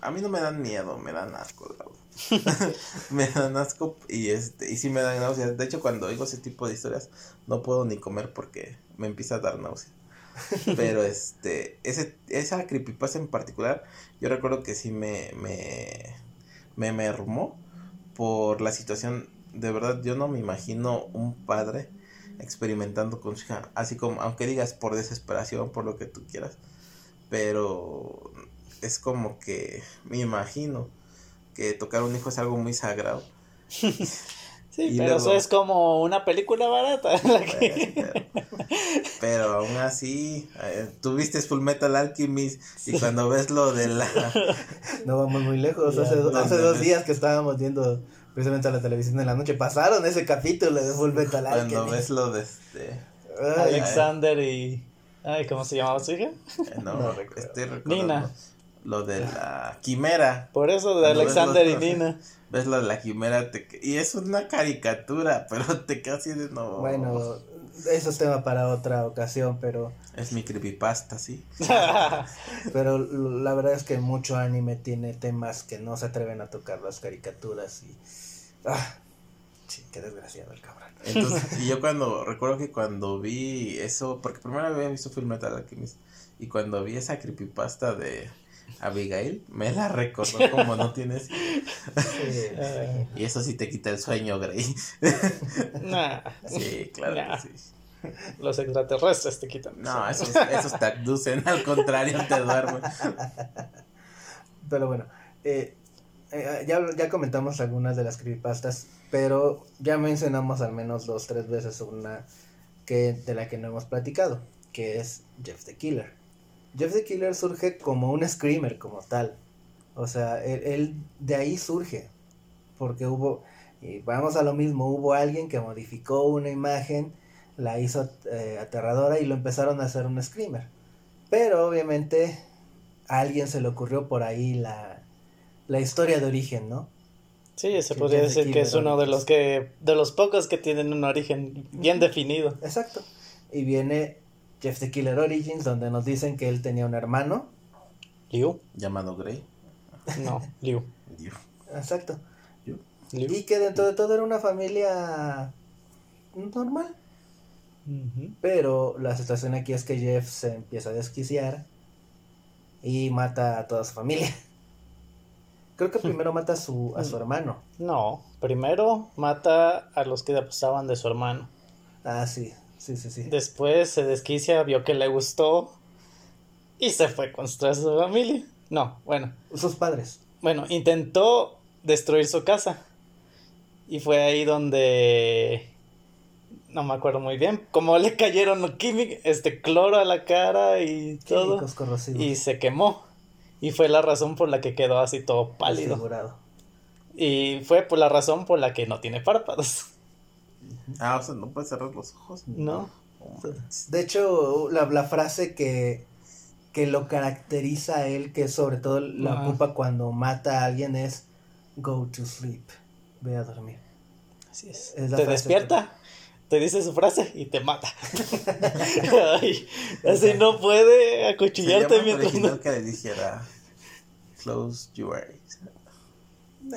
a mí no me dan miedo, me dan asco, me dan asco y este y sí me dan náuseas. De hecho, cuando oigo ese tipo de historias no puedo ni comer porque me empieza a dar náuseas. Pero este ese esa creepypasta en particular, yo recuerdo que sí me me me mermó por la situación, de verdad yo no me imagino un padre experimentando con su hija, así como, aunque digas por desesperación, por lo que tú quieras, pero es como que me imagino que tocar un hijo es algo muy sagrado. Sí, Y pero luego- eso es como una película barata. en la que- Pero, pero aún así, eh, tú viste Full Metal Alchemist y cuando ves lo de la... No vamos muy lejos. Ya, hace, no, hace no, dos no. días que estábamos viendo precisamente a la televisión en la noche, pasaron ese capítulo de Full Metal Cuando Alchemist. ves lo de este... Ay, Alexander y... Ay, ¿cómo se llamaba su hija? eh, No, No recuerdo. estoy recordando Nina. Lo de la quimera. Por eso de Alexander y Nina. Ves lo de la quimera te... y es una caricatura, pero te así de no... Bueno, eso es tema para otra ocasión, pero, Es mi creepypasta, sí. pero la verdad es que mucho anime tiene temas que no se atreven a tocar las caricaturas y... Ah, sí, qué desgraciado el cabrón. Entonces, y yo cuando, recuerdo que cuando vi eso, porque primero había visto Full Metal Alchemist, y cuando vi esa creepypasta de Abigail, me la recordó como no tienes. Sí, Y eso sí te quita el sueño, Grey. nah, Sí, claro Nah. que sí. los extraterrestres te quitan. No, esos, esos te abducen, al contrario, te duermen. Pero bueno, eh, eh, ya, ya comentamos algunas de las creepypastas, pero ya mencionamos al menos dos, tres veces una que, de la que no hemos platicado, que es Jeff the Killer. Jeff the Killer surge como un screamer, como tal. O sea, él, él de ahí surge, porque hubo, y vamos a lo mismo, hubo alguien que modificó una imagen, la hizo eh, aterradora y lo empezaron a hacer un screamer. Pero obviamente a alguien se le ocurrió por ahí la, la historia de origen, ¿no? Sí, se podría decir que es uno de los que de los pocos que tienen un origen bien definido. Exacto. Y viene Jeff the Killer Origins, donde nos dicen que él tenía un hermano. Liu, Llamado Grey. no, Liu. Dios. Exacto. Liu. Y que dentro de todo era una familia normal. Pero la situación aquí es que Jeff se empieza a desquiciar y mata a toda su familia. Creo que primero mata a su, a su hermano. No, primero mata a los que apostaban de su hermano. Ah, sí, sí, sí, sí. Después se desquicia, vio que le gustó y se fue contra su familia. No, bueno, Sus padres. bueno, intentó destruir su casa. Y fue ahí donde no me acuerdo muy bien, como le cayeron químicos, este cloro a la cara y todo. Químicos corrosivos. Y se quemó. Y fue la razón por la que quedó así todo pálido. Desfigurado. Y fue por la razón por la que no tiene párpados. Ah, o sea, no puede cerrar los ojos. No. De hecho, la, la frase que, que lo caracteriza a él, que sobre todo la Ajá. ocupa cuando mata a alguien, es go to sleep. Ve a dormir. Así es. Es la te despierta, te dice su frase y te mata. Ay, así no puede acuchillarte mientras no. que le dijera close your eyes.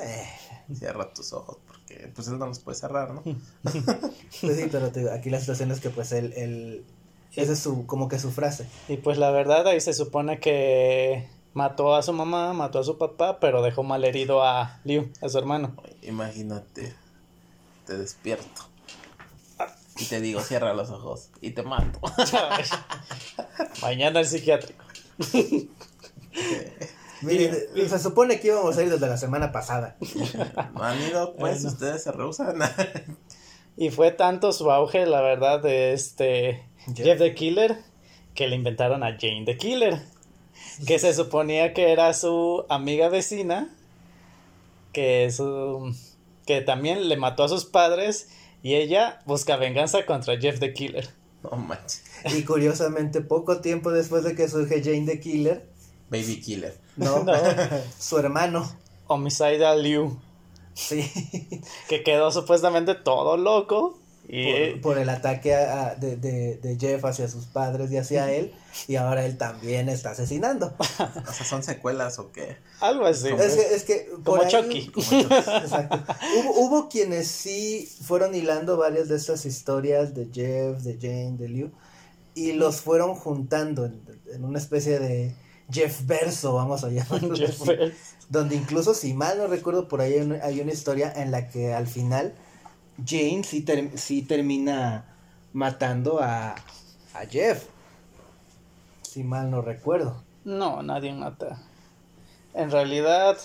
Eh, Cierra tus ojos porque pues él no los puede cerrar, ¿no? pues sí, pero te aquí la situación es que pues él, él esa es su, como que su frase. Y pues la verdad ahí se supone que mató a su mamá, mató a su papá, pero dejó mal herido a Liu, a su hermano. Imagínate, te despierto. Y te digo, cierra los ojos y te mato. Mañana el psiquiátrico. Miren, se supone que íbamos a ir desde la semana pasada. ¿No han ido? Pues Bueno. ustedes se rehusan. Y fue tanto su auge, la verdad, de este Jeff. Jeff the Killer, que le inventaron a Jane the Killer. Que se suponía que era su amiga vecina, que su que también le mató a sus padres y ella busca venganza contra Jeff the Killer. manches. Y curiosamente, poco tiempo después de que surge Jane the Killer, Baby killer. no, No. su hermano, Homicide a Liu, sí, que quedó supuestamente todo loco y por, por el ataque a- a- de, de, de Jeff hacia sus padres y hacia él, y ahora él también está asesinando. O sea, ¿son secuelas o qué? algo así. Es que, es que Como Chucky. Exacto. Hubo, hubo quienes sí fueron hilando varias de estas historias de Jeff, de Jane, de Liu, y los fueron juntando en, en una especie de Jeff verso, vamos a llamarlo. Jeff así. Donde incluso, si mal no recuerdo, por ahí hay una, hay una historia en la que al final Jane sí, ter- sí termina matando a, a Jeff. Si mal no recuerdo. No, nadie mata. En realidad,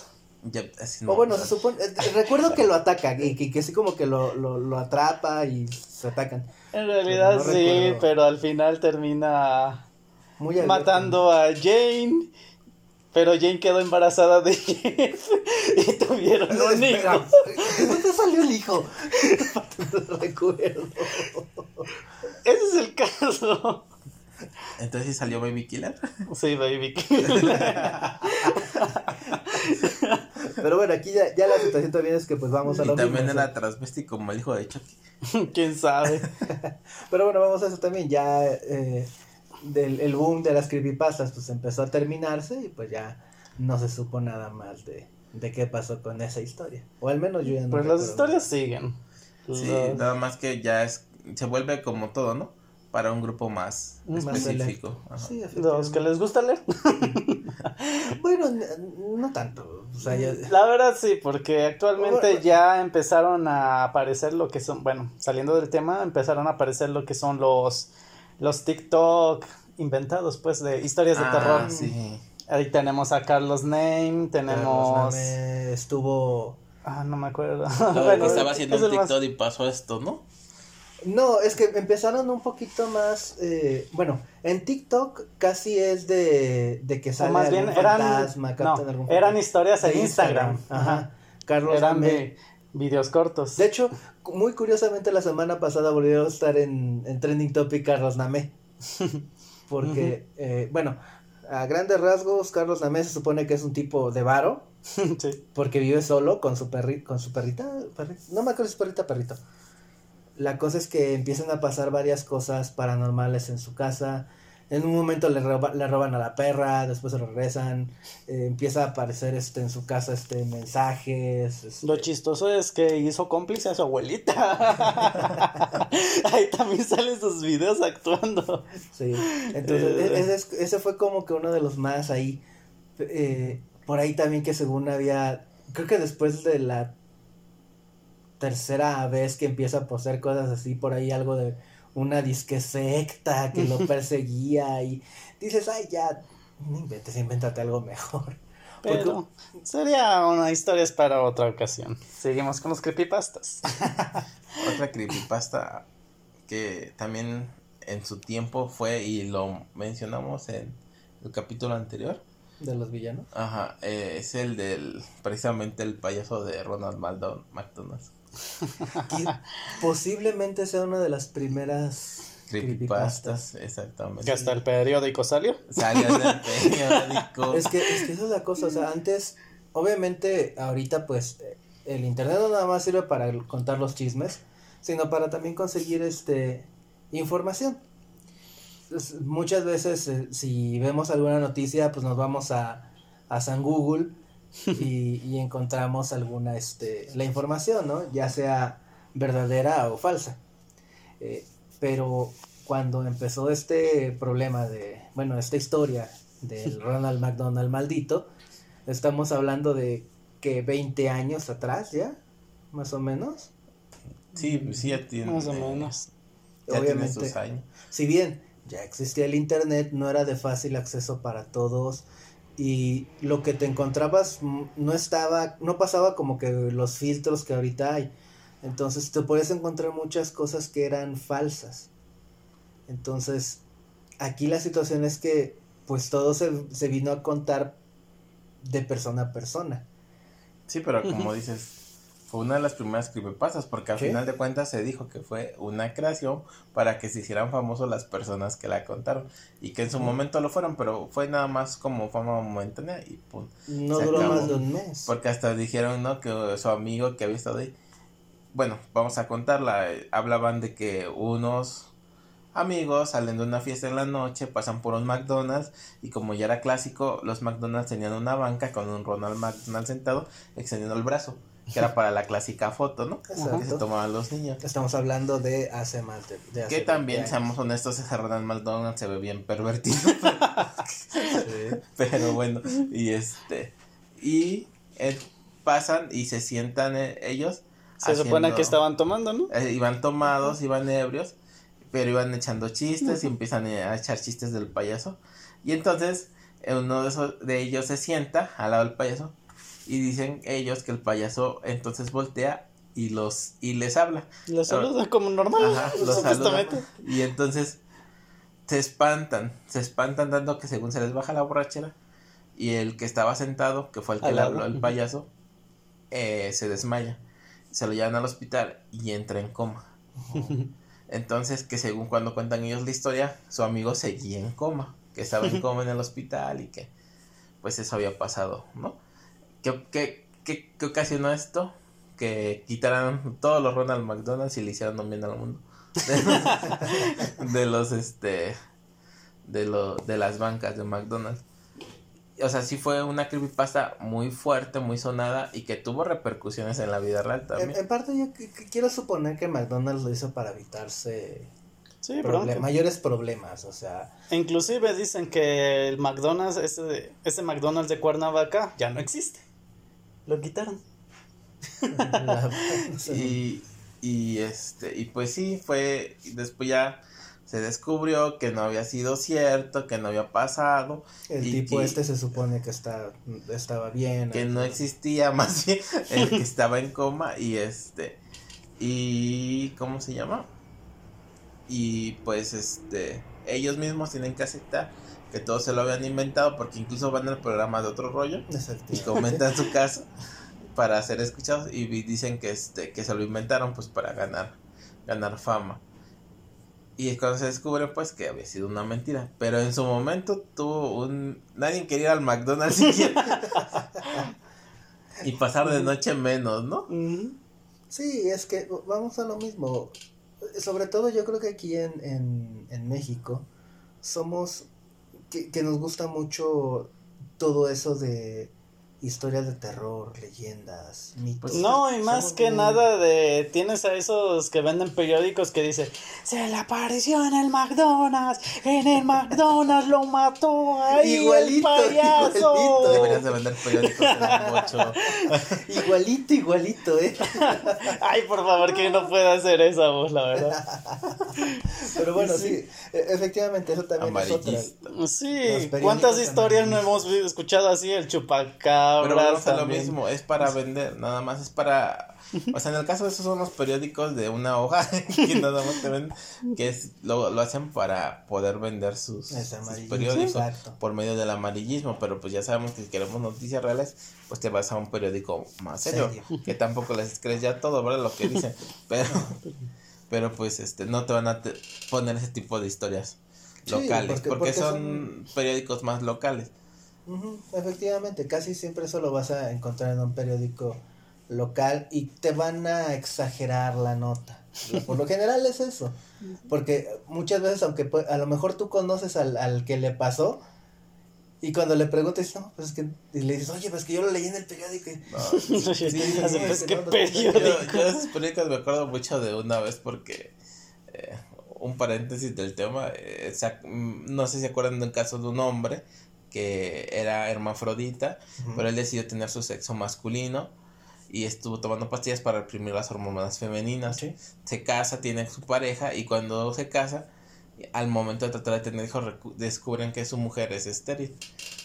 Ya, así O no. bueno, se supone, eh, recuerdo que lo ataca y que, que así como que lo, lo, lo atrapa y se atacan. en realidad No sí, recuerdo. pero al final termina Muy abierto. matando a Jane. Pero Jane quedó embarazada de Jeff y tuvieron un Espera, hijo. ¿De dónde salió el hijo? No recuerdo. Ese es el caso. Entonces sí salió Baby Killer. Sí, baby. Pero bueno, aquí ya, ya la situación también es que pues vamos a y lo también mismo. era transvesti como el hijo de Chucky. ¿Quién sabe? Pero bueno, vamos a eso también. Ya eh, del el boom de las creepypastas pues empezó a terminarse y pues ya no se supo nada más de, de qué pasó con esa historia. O al menos yo ya no Pues las historias siguen. Sí, Los- nada más que ya es, se vuelve como todo, ¿no? Para un grupo más Más específico. Sí, Los que les gusta leer. Bueno, no tanto. O sea, ya- La verdad sí, porque actualmente Bueno, ya empezaron a aparecer lo que son, bueno, saliendo del tema, empezaron a aparecer lo que son los los TikTok inventados, pues, de historias de Ah, terror. sí. Ahí tenemos a Carlos Name, tenemos... Carlos Name estuvo. Ah, no me acuerdo. Bueno, estaba haciendo es un el más- TikTok y pasó esto, ¿no? No, es que empezaron un poquito más. eh, bueno, en TikTok casi es de, de que o sale más bien eran, fantasma, no, captan algún eran historias en De Instagram. Ajá. Carlos Eran Name. de videos cortos. De hecho, muy curiosamente la semana pasada volvió a estar en, en Trending Topic Carlos Name. Porque, eh, bueno, a grandes rasgos, Carlos Name se supone que es un tipo de varo. sí. Porque vive solo con su perri con su perrita, perri- no me acuerdo si es perrita perrito. La cosa es que empiezan a pasar varias cosas paranormales en su casa. En un momento le, roba- le roban a la perra, después se lo regresan. eh, empieza a aparecer este en su casa este mensajes. este- Lo chistoso es que hizo cómplice a su abuelita. Ahí también salen sus videos actuando. Sí. Entonces, Eh. e- ese, es- ese fue como que uno de los más ahí. eh, por ahí también que según había, creo que después de la tercera vez que empieza a poseer cosas así, por ahí algo de una disque secta que lo perseguía y dices, ay, ya, no inventes, invéntate algo mejor. Pero sería una historia para otra ocasión. Seguimos con los creepypastas. Otra creepypasta que también en su tiempo fue y lo mencionamos en el capítulo anterior. ¿De los villanos? Ajá, eh, es el del, precisamente el payaso de Ronald Maldon, McDonald. posiblemente sea una de las primeras creepypastas, exactamente. Que hasta el periódico salió. Salió el periódico. es, que, es que esa es la cosa, o sea, antes, obviamente, ahorita pues el internet no nada más sirve para contar los chismes, sino para también conseguir este información. muchas veces eh, si vemos alguna noticia, pues nos vamos a, a San Google y, y, encontramos alguna este la información, ¿no? Ya sea verdadera o falsa. Eh, pero cuando empezó este problema de, bueno, esta historia del Ronald McDonald maldito, estamos hablando de que 20 años atrás ya, más o menos. Sí, pues sí, ya tiene. Más o menos. Obviamente. años. Si bien ya existía el internet, no era de fácil acceso para todos y lo que te encontrabas no estaba, no pasaba como que los filtros que ahorita hay. Entonces te puedes encontrar muchas cosas que eran falsas. Entonces, aquí la situación es que pues todo se, se vino a contar de persona a persona. Sí, pero como dices, fue una de las primeras creepypastas, porque al final de cuentas se dijo que fue una creación para que se hicieran famosos las personas que la contaron. Y que en su momento lo fueron, pero fue nada más como fama momentánea y pum. No duró más de un mes. Porque hasta dijeron, ¿no? Que su amigo que había estado ahí bueno, vamos a contarla. Hablaban de que unos amigos salen de una fiesta en la noche, pasan por un McDonald's y como ya era clásico, los McDonald's tenían una banca con un Ronald McDonald sentado extendiendo el brazo, que era para la clásica foto, ¿no? Que se tomaban los niños. Estamos hablando de hace más de, Que también, seamos honestos, ese Ronald McDonald se ve bien pervertido. Pero bueno, y este, y eh, pasan y se sientan eh, ellos se supone que estaban tomando, ¿no? Eh, iban tomados, iban ebrios, pero iban echando chistes y empiezan a echar chistes del payaso. Y entonces eh, uno de, esos, de ellos se sienta al lado del payaso y dicen ellos que el payaso entonces voltea y los y les habla. Los saluda como normal. Ajá, los saluda. Y entonces se espantan, se espantan dando que según se les baja la borrachera y el que estaba sentado, que fue el que le habló al payaso, eh, se desmaya se lo llevan al hospital y entra en coma. Entonces, que según cuando cuentan ellos la historia, su amigo seguía en coma, que estaba en coma en el hospital y que pues eso había pasado, ¿no? ¿Qué, qué, qué, qué ocasionó esto? Que quitaran todos los Ronald McDonald's y le hicieran un bien al mundo. De los, este, de, lo, de las bancas de McDonald's o sea, sí fue una creepypasta muy fuerte, muy sonada y que tuvo repercusiones en la vida real también. En, parte yo quiero suponer que McDonald's lo hizo para evitarse mayores problemas, o sea. Inclusive dicen que el McDonald's, ese, ese McDonald's de Cuernavaca, ya no existe. Lo quitaron. y, y este, y pues sí, fue, después ya se descubrió que no había sido cierto, que no había pasado. El tipo este se supone que está, estaba bien. Que no existía más bien, el que estaba en coma y este, y ¿cómo se llama? Y pues este, ellos mismos tienen que aceptar que todo se lo habían inventado porque incluso van al programa de otro rollo y comentan su caso para ser escuchados y dicen que este que se lo inventaron pues para ganar ganar fama. Y cuando se descubre, pues, que había sido una mentira. Pero en su momento tuvo un... Nadie quería ir al McDonald's y pasar de noche menos, ¿no? Sí, es que vamos a lo mismo. Sobre todo yo creo que aquí en, en, en México somos... Que, que nos gusta mucho todo eso de historias de terror, leyendas, mitos. Pues no, y más que nada de tienes a esos que venden periódicos que dice se le apareció en el McDonald's, en el McDonald's lo mató ahí Igualito, el payaso. igualito. Deberías de vender periódicos en el. Igualito, igualito, ¿eh? Ay, por favor, que no pueda hacer esa voz, la verdad. Pero bueno, sí, e- efectivamente, eso también es otra. Sí, ¿cuántas historias no hemos escuchado así? El chupacabras Pero vamos a lo también. mismo, es para vender, nada más es para... O sea, en el caso de esos son los periódicos de una hoja que nada más te venden, que es lo, lo hacen para poder vender sus, periódicos exacto. por medio del amarillismo, pero pues ya sabemos que si queremos noticias reales, pues te vas a un periódico más serio, Serio. que tampoco les crees ya todo, ¿verdad? Lo que dicen, pero, pero pues este, no te van a te- poner ese tipo de historias Sí, locales, porque- porque, porque son periódicos más locales. Ujú, efectivamente, casi siempre eso lo vas a encontrar en un periódico local y te van a exagerar la nota. Por lo general es eso. Porque muchas veces, aunque a lo mejor tú conoces al, al que le pasó, y cuando le preguntas, no, pues es que, y le dices, oye, pues que yo lo leí en el periódico. y- No, Sí, sí, así, sí, pues, sí, qué no, no, Yo, de esos periódicos me acuerdo mucho de una vez porque eh, un paréntesis del tema, eh, mm, no sé si acuerdan del caso de un hombre que era hermafrodita, pero él decidió tener su sexo masculino y estuvo tomando pastillas para reprimir las hormonas femeninas. Sí. Se casa, tiene su pareja y cuando se casa, al momento de tratar de tener hijos, descubren que su mujer es estéril.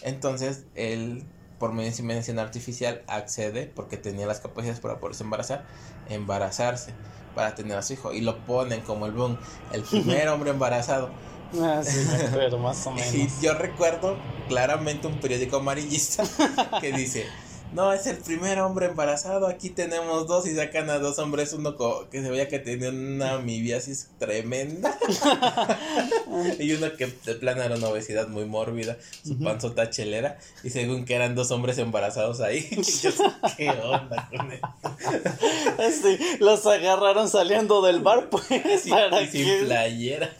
Entonces, él, por medio de inseminación artificial, accede, porque tenía las capacidades para poderse embarazar, embarazarse para tener a su hijo. Y lo ponen como el boom, el primer hombre embarazado. Ah, sí, acuerdo, más o menos. Y yo recuerdo claramente un periódico amarillista que dice, no, es el primer hombre embarazado, aquí tenemos dos y sacan a dos hombres, uno que se veía que tenía una amibiasis tremenda y uno que de plano era una obesidad muy mórbida, su panzota chelera y según que eran dos hombres embarazados ahí. Yo, ¿qué onda con él? Sí, los agarraron saliendo del bar, pues, Y, para y sin que... playera.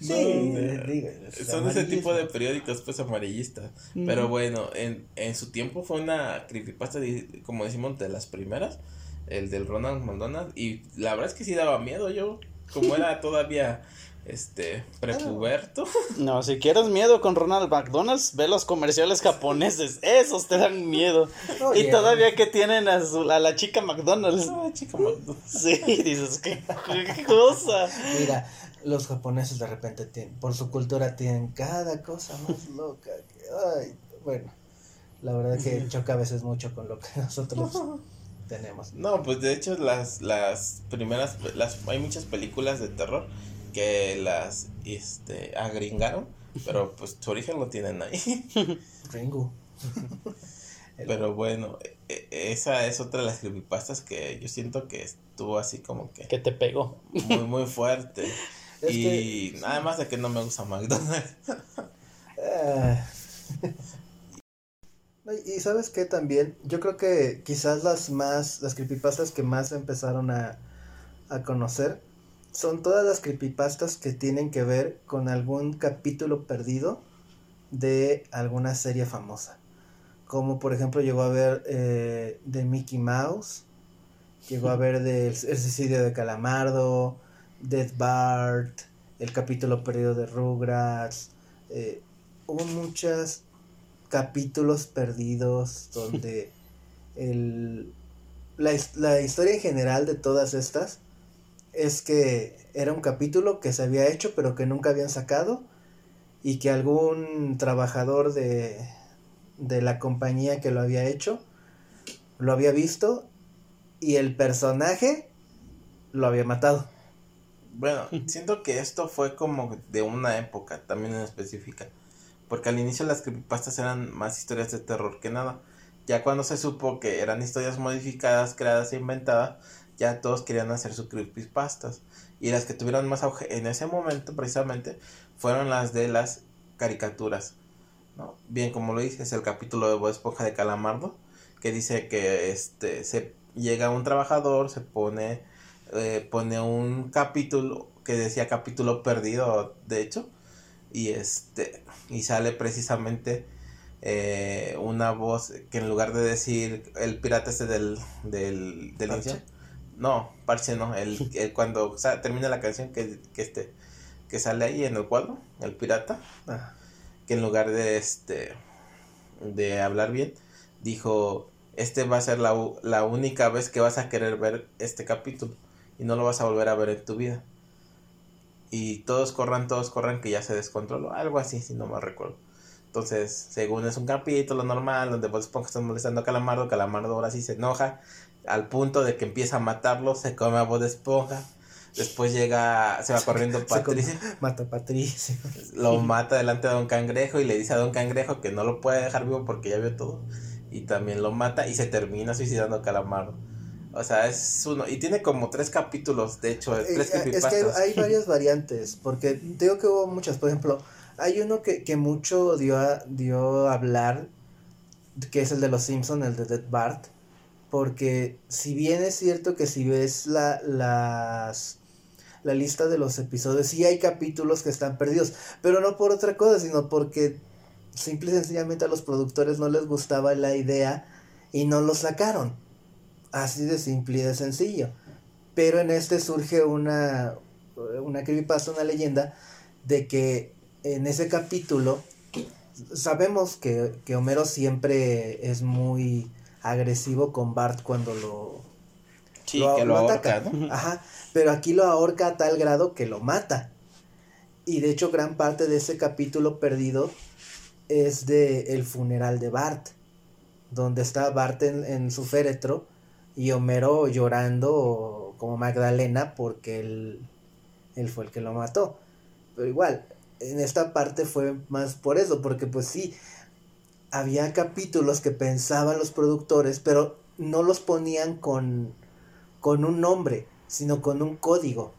Sí, No, digo, es Son ese tipo de periódicos pues amarillistas. Pero bueno, en, en su tiempo fue una creepypasta, de- como decimos, de las primeras, el del Ronald McDonald. Y la verdad es que sí daba miedo yo, como era todavía este prepuberto. No, si quieres miedo con Ronald McDonald's, ve los comerciales japoneses, esos te dan miedo. Y todavía que tienen a, su- a la chica McDonald's. Ah, chica. Sí, dices, qué, qué cosa. Mira, los japoneses de repente tienen, por su cultura tienen cada cosa más loca. que- ay, bueno, la verdad que choca a veces mucho con lo que nosotros tenemos. No, pues de hecho las, las primeras, las, hay muchas películas de terror que las este, agringaron, pero pues su origen lo tienen ahí. Ringu. El- Pero bueno, e- e- esa es otra de las creepypastas que yo siento que estuvo así como que Que te pegó. muy, muy fuerte. Es y nada más de que no me gusta McDonald's. Y sabes qué también, yo creo que quizás las más, las creepypastas que más empezaron a, a conocer son todas las creepypastas que tienen que ver con algún capítulo perdido de alguna serie famosa. Como por ejemplo llegó a ver eh, de Mickey Mouse, llegó a ver del el suicidio de Calamardo, Death Bart, el capítulo perdido de Rugrats, eh, hubo muchos capítulos perdidos donde el, la, la historia en general de todas estas es que era un capítulo que se había hecho pero que nunca habían sacado y que algún trabajador de, de la compañía que lo había hecho lo había visto y el personaje lo había matado. Bueno, siento que esto fue como de una época también en específica. Porque al inicio las creepypastas eran más historias de terror que nada. Ya cuando se supo que eran historias modificadas, creadas e inventadas, ya todos querían hacer sus creepypastas. Y las que tuvieron más auge en ese momento, precisamente, fueron las de las caricaturas. ¿no? Bien, como lo dices, el capítulo de Bob Esponja de Calamardo, que dice que este se llega un trabajador, se pone, eh, pone un capítulo que decía capítulo perdido, de hecho, y este, y sale precisamente eh, una voz que en lugar de decir el pirata ese del, del, del ¿Parche? inicio, no, parche no, el, el cuando o sea, termina la canción que, que este que sale ahí en el cuadro, el pirata, Ah, que en lugar de este de hablar bien, dijo, este va a ser la, la única vez que vas a querer ver este capítulo y no lo vas a volver a ver en tu vida. Y todos corran, todos corran que ya se descontroló, algo así, si no me recuerdo. Entonces, según es un capítulo normal donde Bob Esponja está molestando a Calamardo, Calamardo ahora sí se enoja al punto de que empieza a matarlo, se come a Bob Esponja. Después llega, se va corriendo Patricia Mata a Patricia. lo mata delante de Don Cangrejo y le dice a Don Cangrejo que no lo puede dejar vivo porque ya vio todo. Y también lo mata y se termina suicidando Calamardo. O sea, es uno. Y tiene como tres capítulos, de hecho, Eh, tres es que hay, varias variantes, porque digo que hubo muchas, por ejemplo, hay uno que, que mucho dio a, dio a hablar, que es el de los Simpson, el de Dead Bart, porque si bien es cierto que si ves la, las, la lista de los episodios, sí hay capítulos que están perdidos, pero no por otra cosa, sino porque simple y sencillamente a los productores no les gustaba la idea y no lo sacaron. Así de simple y de sencillo. Pero en este surge una, una creepypasta, una leyenda, de que en ese capítulo sabemos que, que Homero siempre es muy agresivo con Bart cuando lo... sí, lo- que lo, lo ahorca, ataca. ¿no? Ajá, pero aquí lo ahorca a tal grado que lo mata. Y de hecho gran parte de ese capítulo perdido es de el funeral de Bart, donde está Bart en, en su féretro y Homero llorando como Magdalena porque él, él fue el que lo mató. Pero igual, en esta parte fue más por eso, porque pues sí, había capítulos que pensaban los productores, pero no los ponían con, con un nombre, sino con un código.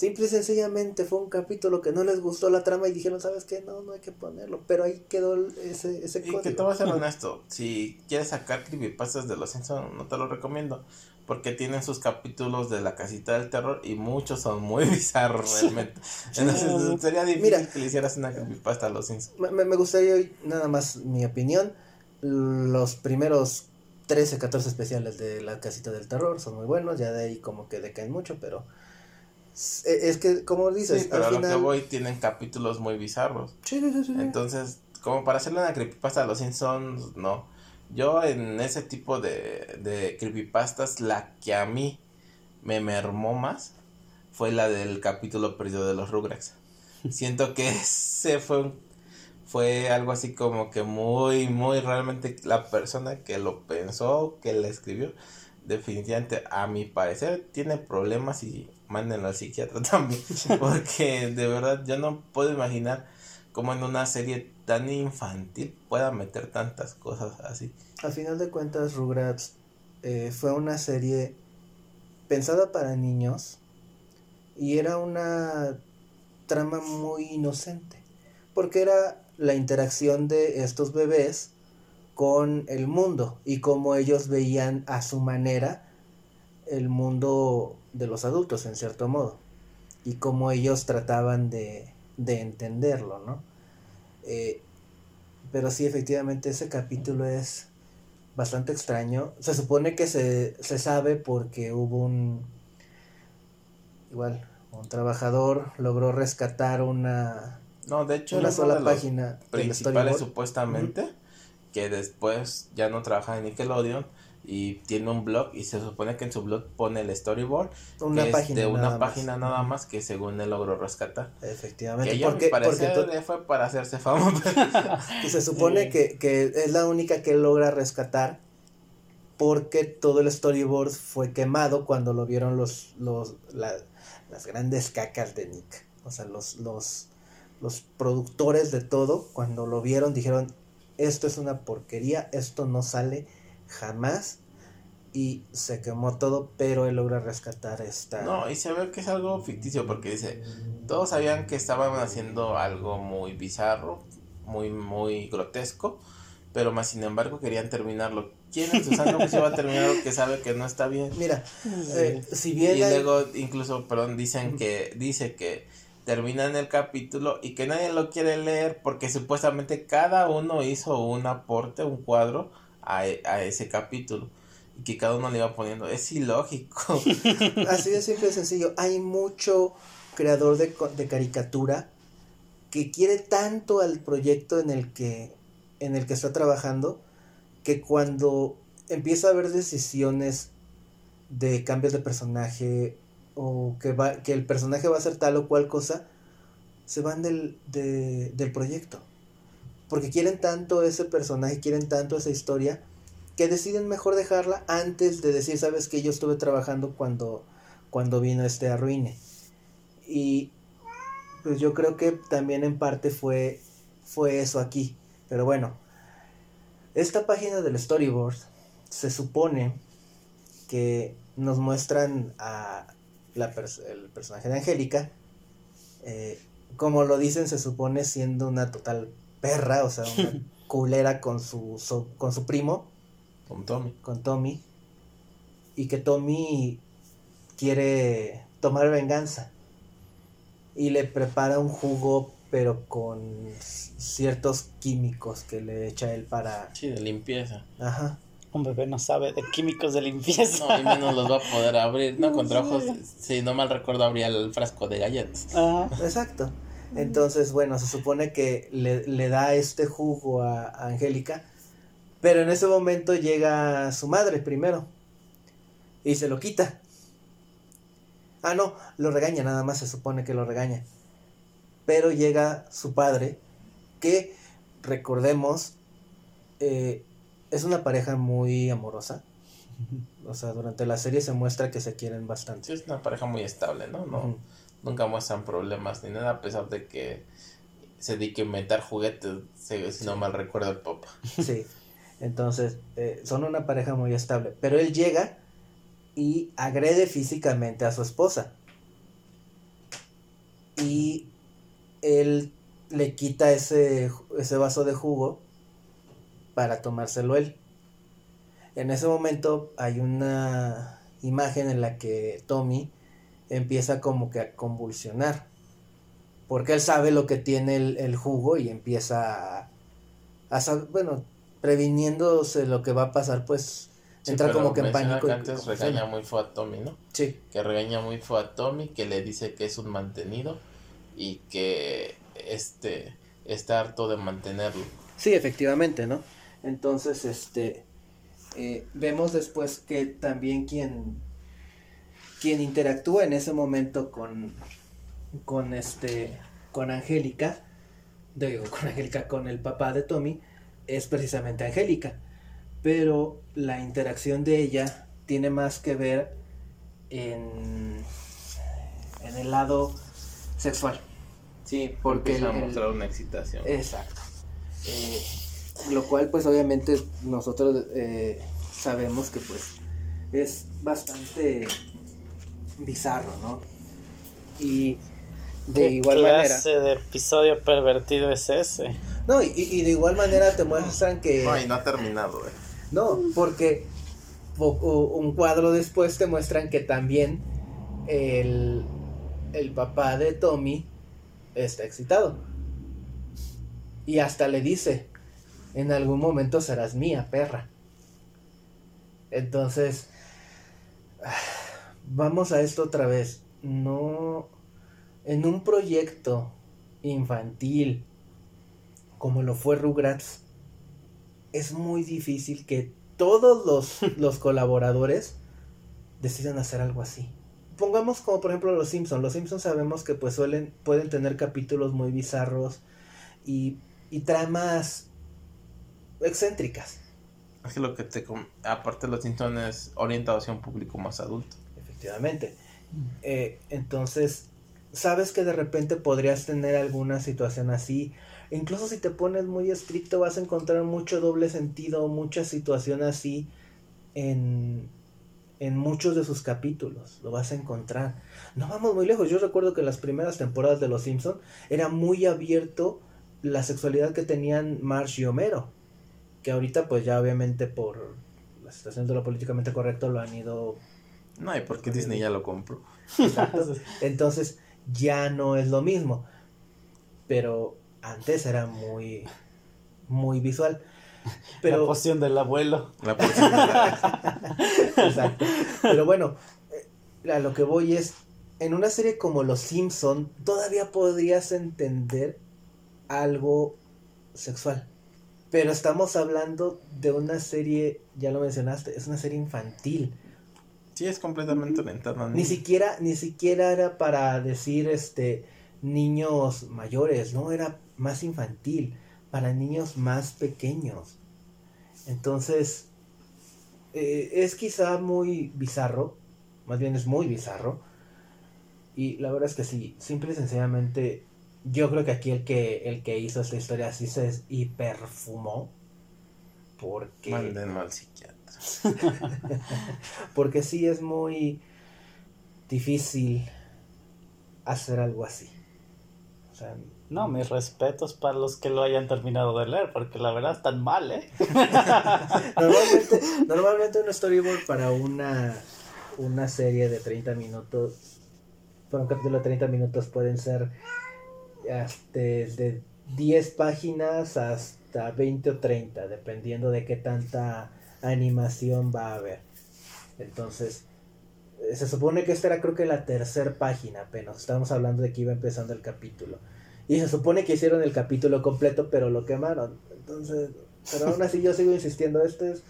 Simple y sencillamente fue un capítulo que no les gustó la trama y dijeron, ¿sabes qué? No, no hay que ponerlo. Pero ahí quedó ese, ese Y que te voy a ser honesto, si quieres sacar creepypastas de los Simpsons, no te lo recomiendo. Porque tienen sus capítulos de la casita del terror y muchos son muy bizarros realmente. Entonces sería difícil Mira. que le hicieras una creepypasta a los Simpsons. Me, me- gustaría nada más mi opinión. Los primeros 13, 14 especiales de La Casita del Terror son muy buenos, ya de ahí como que decaen mucho, pero es, es que, como dices, Sí, pero a al lo que final... voy tienen capítulos muy bizarros. Sí, sí, sí, sí. Entonces, como para hacerle una creepypasta a los Simpsons, no. Yo en ese tipo de, de creepypastas, la que a mí me mermó más fue la del capítulo perdido de los Rugrats. Siento que ese fue un- fue algo así como que muy, muy realmente la persona que lo pensó, que le escribió, definitivamente a mi parecer tiene problemas y mándenlo al psiquiatra también, porque de verdad yo no puedo imaginar cómo en una serie tan infantil pueda meter tantas cosas así. Al final de cuentas, Rugrats eh, fue una serie pensada para niños y era una trama muy inocente, porque era la interacción de estos bebés con el mundo y cómo ellos veían a su manera el mundo de los adultos, en cierto modo, y cómo ellos trataban de, de entenderlo, ¿no? Eh, pero sí, efectivamente, ese capítulo es bastante extraño. Se supone que se, se sabe porque hubo un... Igual, un trabajador logró rescatar una, No, de hecho, una sola de página del principales supuestamente que después ya no trabaja en Nickelodeon y tiene un blog y se supone que en su blog pone el storyboard Una que página es de una más. página nada más que según él logró rescatar. Efectivamente, Que porque, parecer fue para hacerse famoso. y se supone Sí. que, que es la única que logra rescatar porque todo el storyboard fue quemado cuando lo vieron los, los la- las grandes cacas de Nick. O sea, los, los, los productores de todo, cuando lo vieron, dijeron, esto es una porquería, esto no sale jamás. Y se quemó todo, pero él logra rescatar esta... No, y se ve que es algo ficticio porque dice, todos sabían que estaban haciendo algo muy bizarro, muy, muy grotesco, pero más sin embargo querían terminarlo. ¿Quién en su sano juicio va a terminar que sabe que no está bien? Mira, eh, si bien Y hay- luego incluso, perdón, dicen que, dice que terminan el capítulo y que nadie lo quiere leer porque supuestamente cada uno hizo un aporte, un cuadro a, a ese capítulo que cada uno le iba poniendo. Es ilógico. Así de simple y sencillo. Hay mucho creador de, de caricatura que quiere tanto al proyecto en el que en el que está trabajando que cuando empieza a haber decisiones de cambios de personaje o que va que el personaje va a hacer tal o cual cosa se van del, de- del proyecto porque quieren tanto ese personaje quieren tanto esa historia que deciden mejor dejarla antes de decir sabes que yo estuve trabajando cuando cuando vino este arruine y pues yo creo que también en parte fue fue eso aquí. Pero bueno esta página del storyboard se supone que nos muestran a la pers- el personaje de Angélica. Eh, como lo dicen se supone siendo una total perra o sea una culera con su so- con su primo Con Tommy. con Tommy y que Tommy quiere tomar venganza y le prepara un jugo pero con ciertos químicos que le echa él para Sí, de limpieza. ajá Un bebé no sabe de químicos de limpieza. No, y menos los va a poder abrir. No, con No trabajos, sé. si no mal recuerdo, abría el frasco de galletas. Ajá. exacto entonces bueno se supone que le, le da este jugo a, a Angélica pero en ese momento llega su madre primero y se lo quita ah no lo regaña nada más se supone que lo regaña pero llega su padre que recordemos eh, es una pareja muy amorosa o sea durante la serie se muestra que se quieren bastante Sí, es una pareja muy estable, ¿no? No. Nunca muestran problemas ni nada, a pesar de que se dedique a inventar juguetes, si si no mal recuerdo el papá. Sí, entonces eh, son una pareja muy estable. Pero él llega y agrede físicamente a su esposa. Y él le quita ese, ese vaso de jugo para tomárselo él. En ese momento hay una imagen en la que Tommy empieza como que a convulsionar. Porque él sabe lo que tiene el, el jugo y empieza a, a bueno, previniéndose lo que va a pasar, pues Sí, entra como que en pánico. que antes regaña muy feo a Tommy, ¿no? Sí, Que regaña muy feo a Tommy, que le dice que es un mantenido y que este está harto de mantenerlo. sí, efectivamente, ¿no? Entonces, este, eh, vemos después que también quien, quien interactúa en ese momento con, con este, con Angélica, digo, con Angélica, con el papá de Tommy, es precisamente Angélica. Pero la interacción de ella tiene más que ver en, en el lado sexual. Sí, Porque mostrar una excitación. Exacto. Eh, lo cual pues obviamente nosotros eh, sabemos que pues es bastante bizarro, ¿no? Y de ¿Qué igual manera... clase de episodio pervertido es ese? No, y, y de igual manera te muestran que... No, y no ha terminado, eh. No, porque un cuadro después te muestran que también el, el papá de Tommy está excitado. Y hasta le dice, en algún momento serás mía, perra. Entonces, vamos a esto otra vez. No, en un proyecto infantil como lo fue Rugrats, es muy difícil que todos los, los colaboradores decidan hacer algo así. Pongamos como por ejemplo los Simpsons. Los Simpsons sabemos que pues suelen, pueden tener capítulos muy bizarros y, y tramas excéntricas. Es que lo que te... Aparte los Simpsons es orientado hacia un público más adulto. Efectivamente. Eh, entonces, sabes que de repente podrías tener alguna situación así. Incluso si te pones muy estricto vas a encontrar mucho doble sentido, mucha situación así en, en muchos de sus capítulos. Lo vas a encontrar. No vamos muy lejos. Yo recuerdo que en las primeras temporadas de Los Simpson era muy abierto la sexualidad que tenían Marge y Homero. Que ahorita pues ya obviamente por la situación de lo políticamente correcto lo han ido No, y porque Disney ya lo compró. Entonces, ya no es lo mismo. Pero antes era muy, muy visual. Pero, La poción del abuelo. La próxima- Exacto. Pero bueno, eh, a lo que voy es, en una serie como Los Simpson, todavía podrías entender algo sexual. Pero estamos hablando de una serie, ya lo mencionaste, es una serie infantil. sí, es completamente orientado a Ni siquiera, ni siquiera era para decir este niños mayores, no, era más infantil, para niños más pequeños. Entonces, eh, es quizá muy bizarro, más bien es muy bizarro. Y la verdad es que sí, simple y sencillamente, yo creo que aquí el que, el que hizo esta historia sí se hiperfumó. Porque Mándenlo al psiquiatra. porque sí es muy difícil hacer algo así. O sea, No, mis respetos para los que lo hayan terminado de leer, porque la verdad están mal, ¿eh? normalmente, normalmente un storyboard para una, una serie de 30 minutos, para un capítulo de 30 minutos pueden ser hasta de 10 páginas hasta 20 o 30, dependiendo de qué tanta animación va a haber. Entonces, se supone que esta era creo que la tercera página apenas. Estábamos hablando de que iba empezando el capítulo. Y se supone que hicieron el capítulo completo, pero lo quemaron. Entonces, pero aún así yo sigo insistiendo, esto es...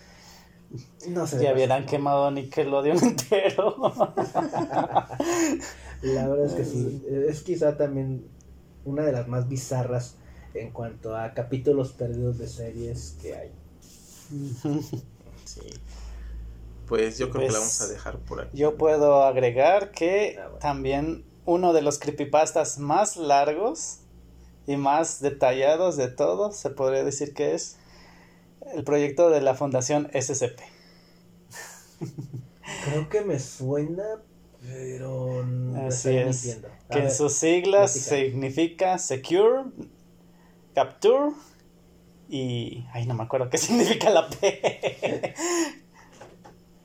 No sé. Ya hubieran quemado a Nickelodeon entero. La verdad es que sí. Es quizá también una de las más bizarras en cuanto a capítulos perdidos de series que hay. Sí. Pues yo creo que la Pues, vamos a dejar por aquí. Yo puedo agregar que Ah, bueno. también uno de los creepypastas más largos y más detallados de todos, se podría decir que es el proyecto de la Fundación SCP. Creo que me suena, pero no Así estoy es. mintiendo. Que en sus siglas significa Secure, Capture y... Ay, no me acuerdo qué significa la P.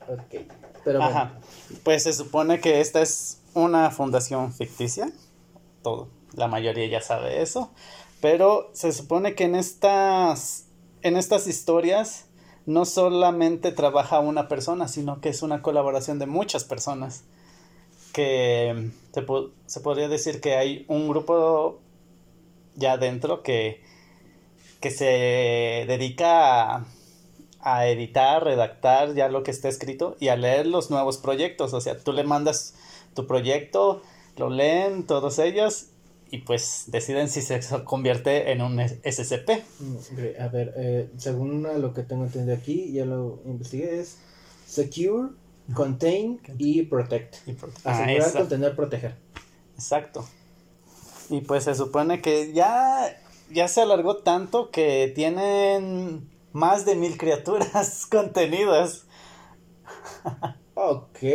ok. Pero bueno, Ajá. Pues se supone que esta es una fundación ficticia. Todo, la mayoría ya sabe eso. Pero se supone que en estas, en estas historias no solamente trabaja una persona, sino que es una colaboración de muchas personas. Que se, se podría decir que hay un grupo ya dentro que, que se dedica a, a editar, redactar ya lo que está escrito y a leer los nuevos proyectos. O sea, tú le mandas tu proyecto, lo leen todos ellos y pues deciden si se convierte en un SCP. a ver, eh, según lo que tengo entendido aquí, ya lo investigué, es Secure, Contain y Protect. Y Asegurar, Ah, contener, proteger. Exacto. Y pues se supone que ya, ya se alargó tanto que tienen más de mil criaturas contenidas. Ok.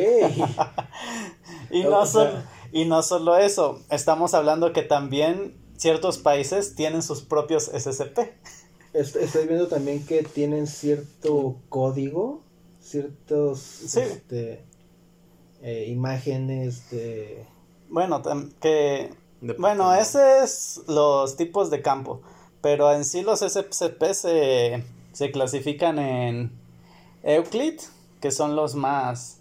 Y no, sol- y no solo eso, estamos hablando que también ciertos países tienen sus propios SCP. Est- Estoy viendo también que tienen cierto código, ciertos este, eh, imágenes de... Bueno, que De Bueno, ese es los tipos de campo, pero en sí los SCP se, se clasifican en Euclid, que son los más...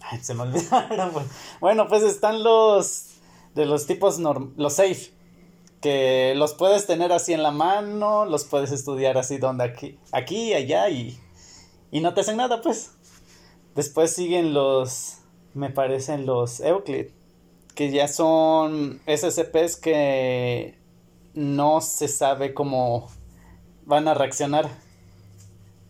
Se me olvidaron. Bueno, pues están los de los tipos norm... los safe, que los puedes tener así en la mano, los puedes estudiar así donde aquí, aquí allá y, y no te hacen nada, pues. Después siguen los, me parecen los Euclid que ya son SCPs que no se sabe cómo van a reaccionar.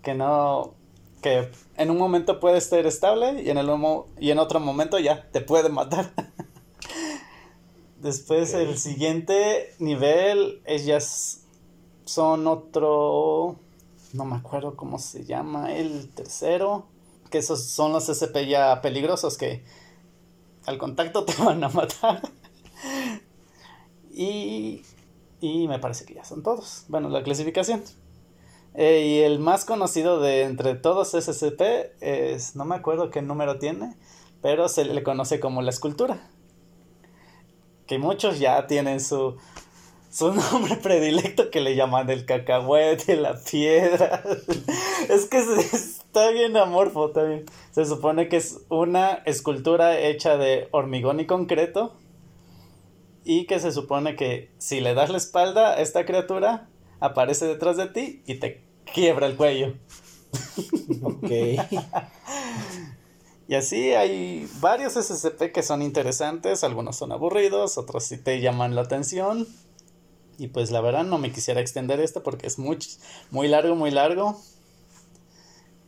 Que no. Que en un momento puede estar estable y en, el y en otro momento ya te puede matar. Después el siguiente nivel, ellas son otro. No me acuerdo cómo se llama. El tercero. Que esos son los SCP ya peligrosos que al contacto te van a matar. y, y me parece que ya son todos. Bueno, la clasificación. Eh, y el más conocido de entre todos SCP es, no me acuerdo qué número tiene, pero se le conoce como la escultura. que muchos ya tienen su, su nombre predilecto que le llaman el cacahuete, la piedra. es que está bien amorfo también. Se supone que es una escultura hecha de hormigón y concreto. Y que se supone que si le das la espalda a esta criatura, aparece detrás de ti y te quiebra el cuello. Ok. Y así hay varios SCP que son interesantes, algunos son aburridos, otros sí te llaman la atención. Y pues la verdad no me quisiera extender esto porque es muy, muy largo, muy largo.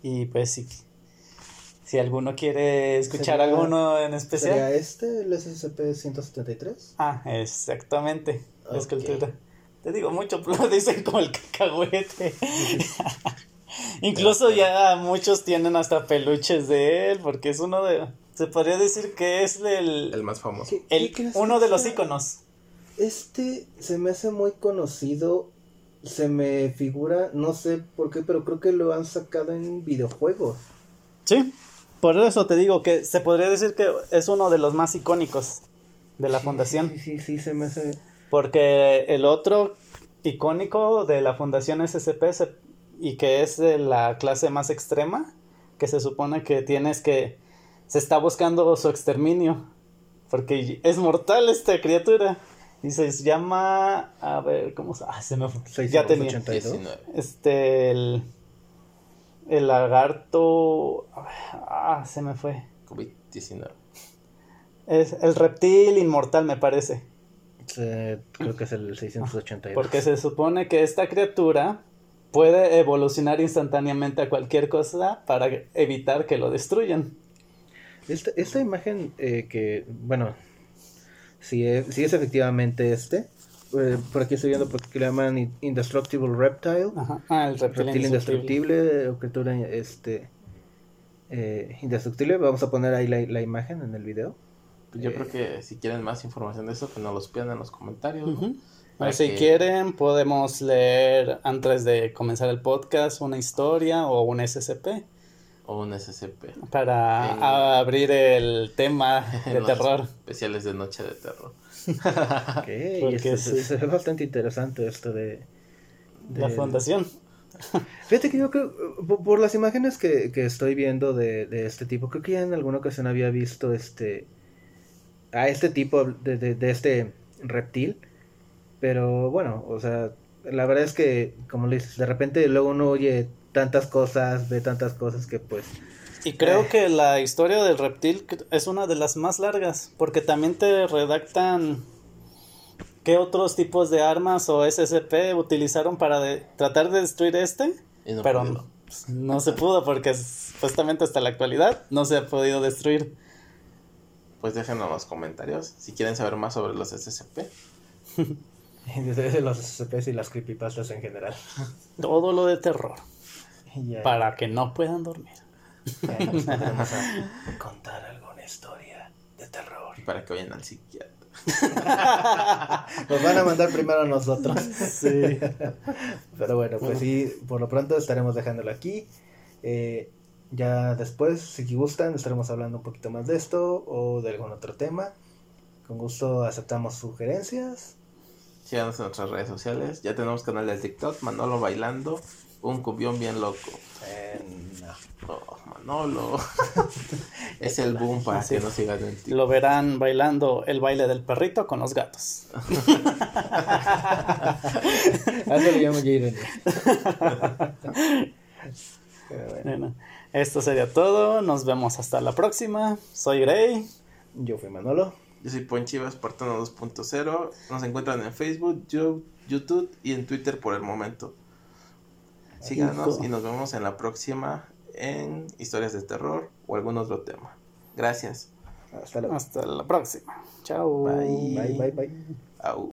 Y pues si, si alguno quiere escuchar Sería- alguno en ¿Sería especial. este el SCP-173? Ah, exactamente. La Ok. escultura. Te digo mucho, lo dicen como el cacahuete. Incluso ya muchos tienen hasta peluches de él, porque es uno de... Se podría decir que es el, El más famoso. ¿Qué- el- qué uno de los sea? iconos. Este se me hace muy conocido. Se me figura, no sé por qué, pero creo que lo han sacado en videojuegos. Sí, por eso te digo que se podría decir que es uno de los más icónicos de la Sí, fundación. Sí, sí, sí, se me hace. Porque el otro icónico de la fundación SCP se- y que es de la clase más extrema, que se supone que tienes que... Se está buscando su exterminio, porque es mortal esta criatura. Y se llama... A ver, ¿cómo se...? Ah, se me fue. Ya tenía. 682. 19. Este, el... El lagarto... Ah, se me fue. COVID-19. Es el reptil inmortal, me parece. Se- creo que es el 682. Porque se supone que esta criatura puede evolucionar instantáneamente a cualquier cosa para evitar que lo destruyan. Esta, esta imagen eh, que, bueno, si es, si es efectivamente este, eh, por aquí estoy viendo porque le llaman in- Indestructible Reptile, Ajá. Ah, el reptil, reptil indestructible. indestructible, o criatura este, eh, indestructible. Vamos a poner ahí la, la imagen en el video. Yo Eh, creo que si quieren más información de eso, que nos los pidan en los comentarios. O si que- quieren, podemos leer antes de comenzar el podcast una historia o un SCP O un SCP. para En- abrir el tema de terror. Especiales de Noche de Terror. Ok, y Porque sí. ve bastante interesante esto de... La fundación. Fíjate que yo creo, por, por las imágenes que, que estoy viendo de, de este tipo, creo que ya en alguna ocasión había visto este a este tipo de, de, de este reptil, pero bueno, o sea, la verdad es que, como le dices, de repente luego uno oye tantas cosas, ve tantas cosas que pues... Y creo Eh. que la historia del reptil es una de las más largas, porque también te redactan qué otros tipos de armas o SCP utilizaron para de- tratar de destruir este, no pero pudieron. pues, no se pudo porque supuestamente hasta la actualidad no se ha podido destruir. Pues déjenos en los comentarios si quieren saber más sobre los SCP. Desde los SCPs y las creepypastas en general. Todo lo de terror, para que no puedan dormir. pondremos a contar alguna historia de terror. Y para que vayan al psiquiatra. Nos van a mandar primero a nosotros. Sí. Pero bueno, pues sí, por lo pronto estaremos dejándolo aquí. Eh, ya después, si gustan, estaremos hablando un poquito más de esto o de algún otro tema. Con gusto aceptamos sugerencias. Síganos en nuestras redes sociales. Ya tenemos canal de TikTok, Manolo bailando, un cumbión bien loco. Eh, no. Oh, Manolo. es el boom para Sí. que nos sigan en TikTok. Lo verán bailando el baile del perrito con los gatos. A eso le llamo Jaden. Pero bueno, Bueno, esto sería todo. Nos vemos hasta la próxima. Soy Gray. yo fui Manolo. Yo soy Ponchivas, Espartano 2.0. Nos encuentran en Facebook, Yo- YouTube y en Twitter por el momento. Síganos Hijo. y nos vemos en la próxima en historias de terror o algún otro tema. Gracias. Hasta luego. Hasta la próxima. Chao. Bye. Bye, bye, bye. Au.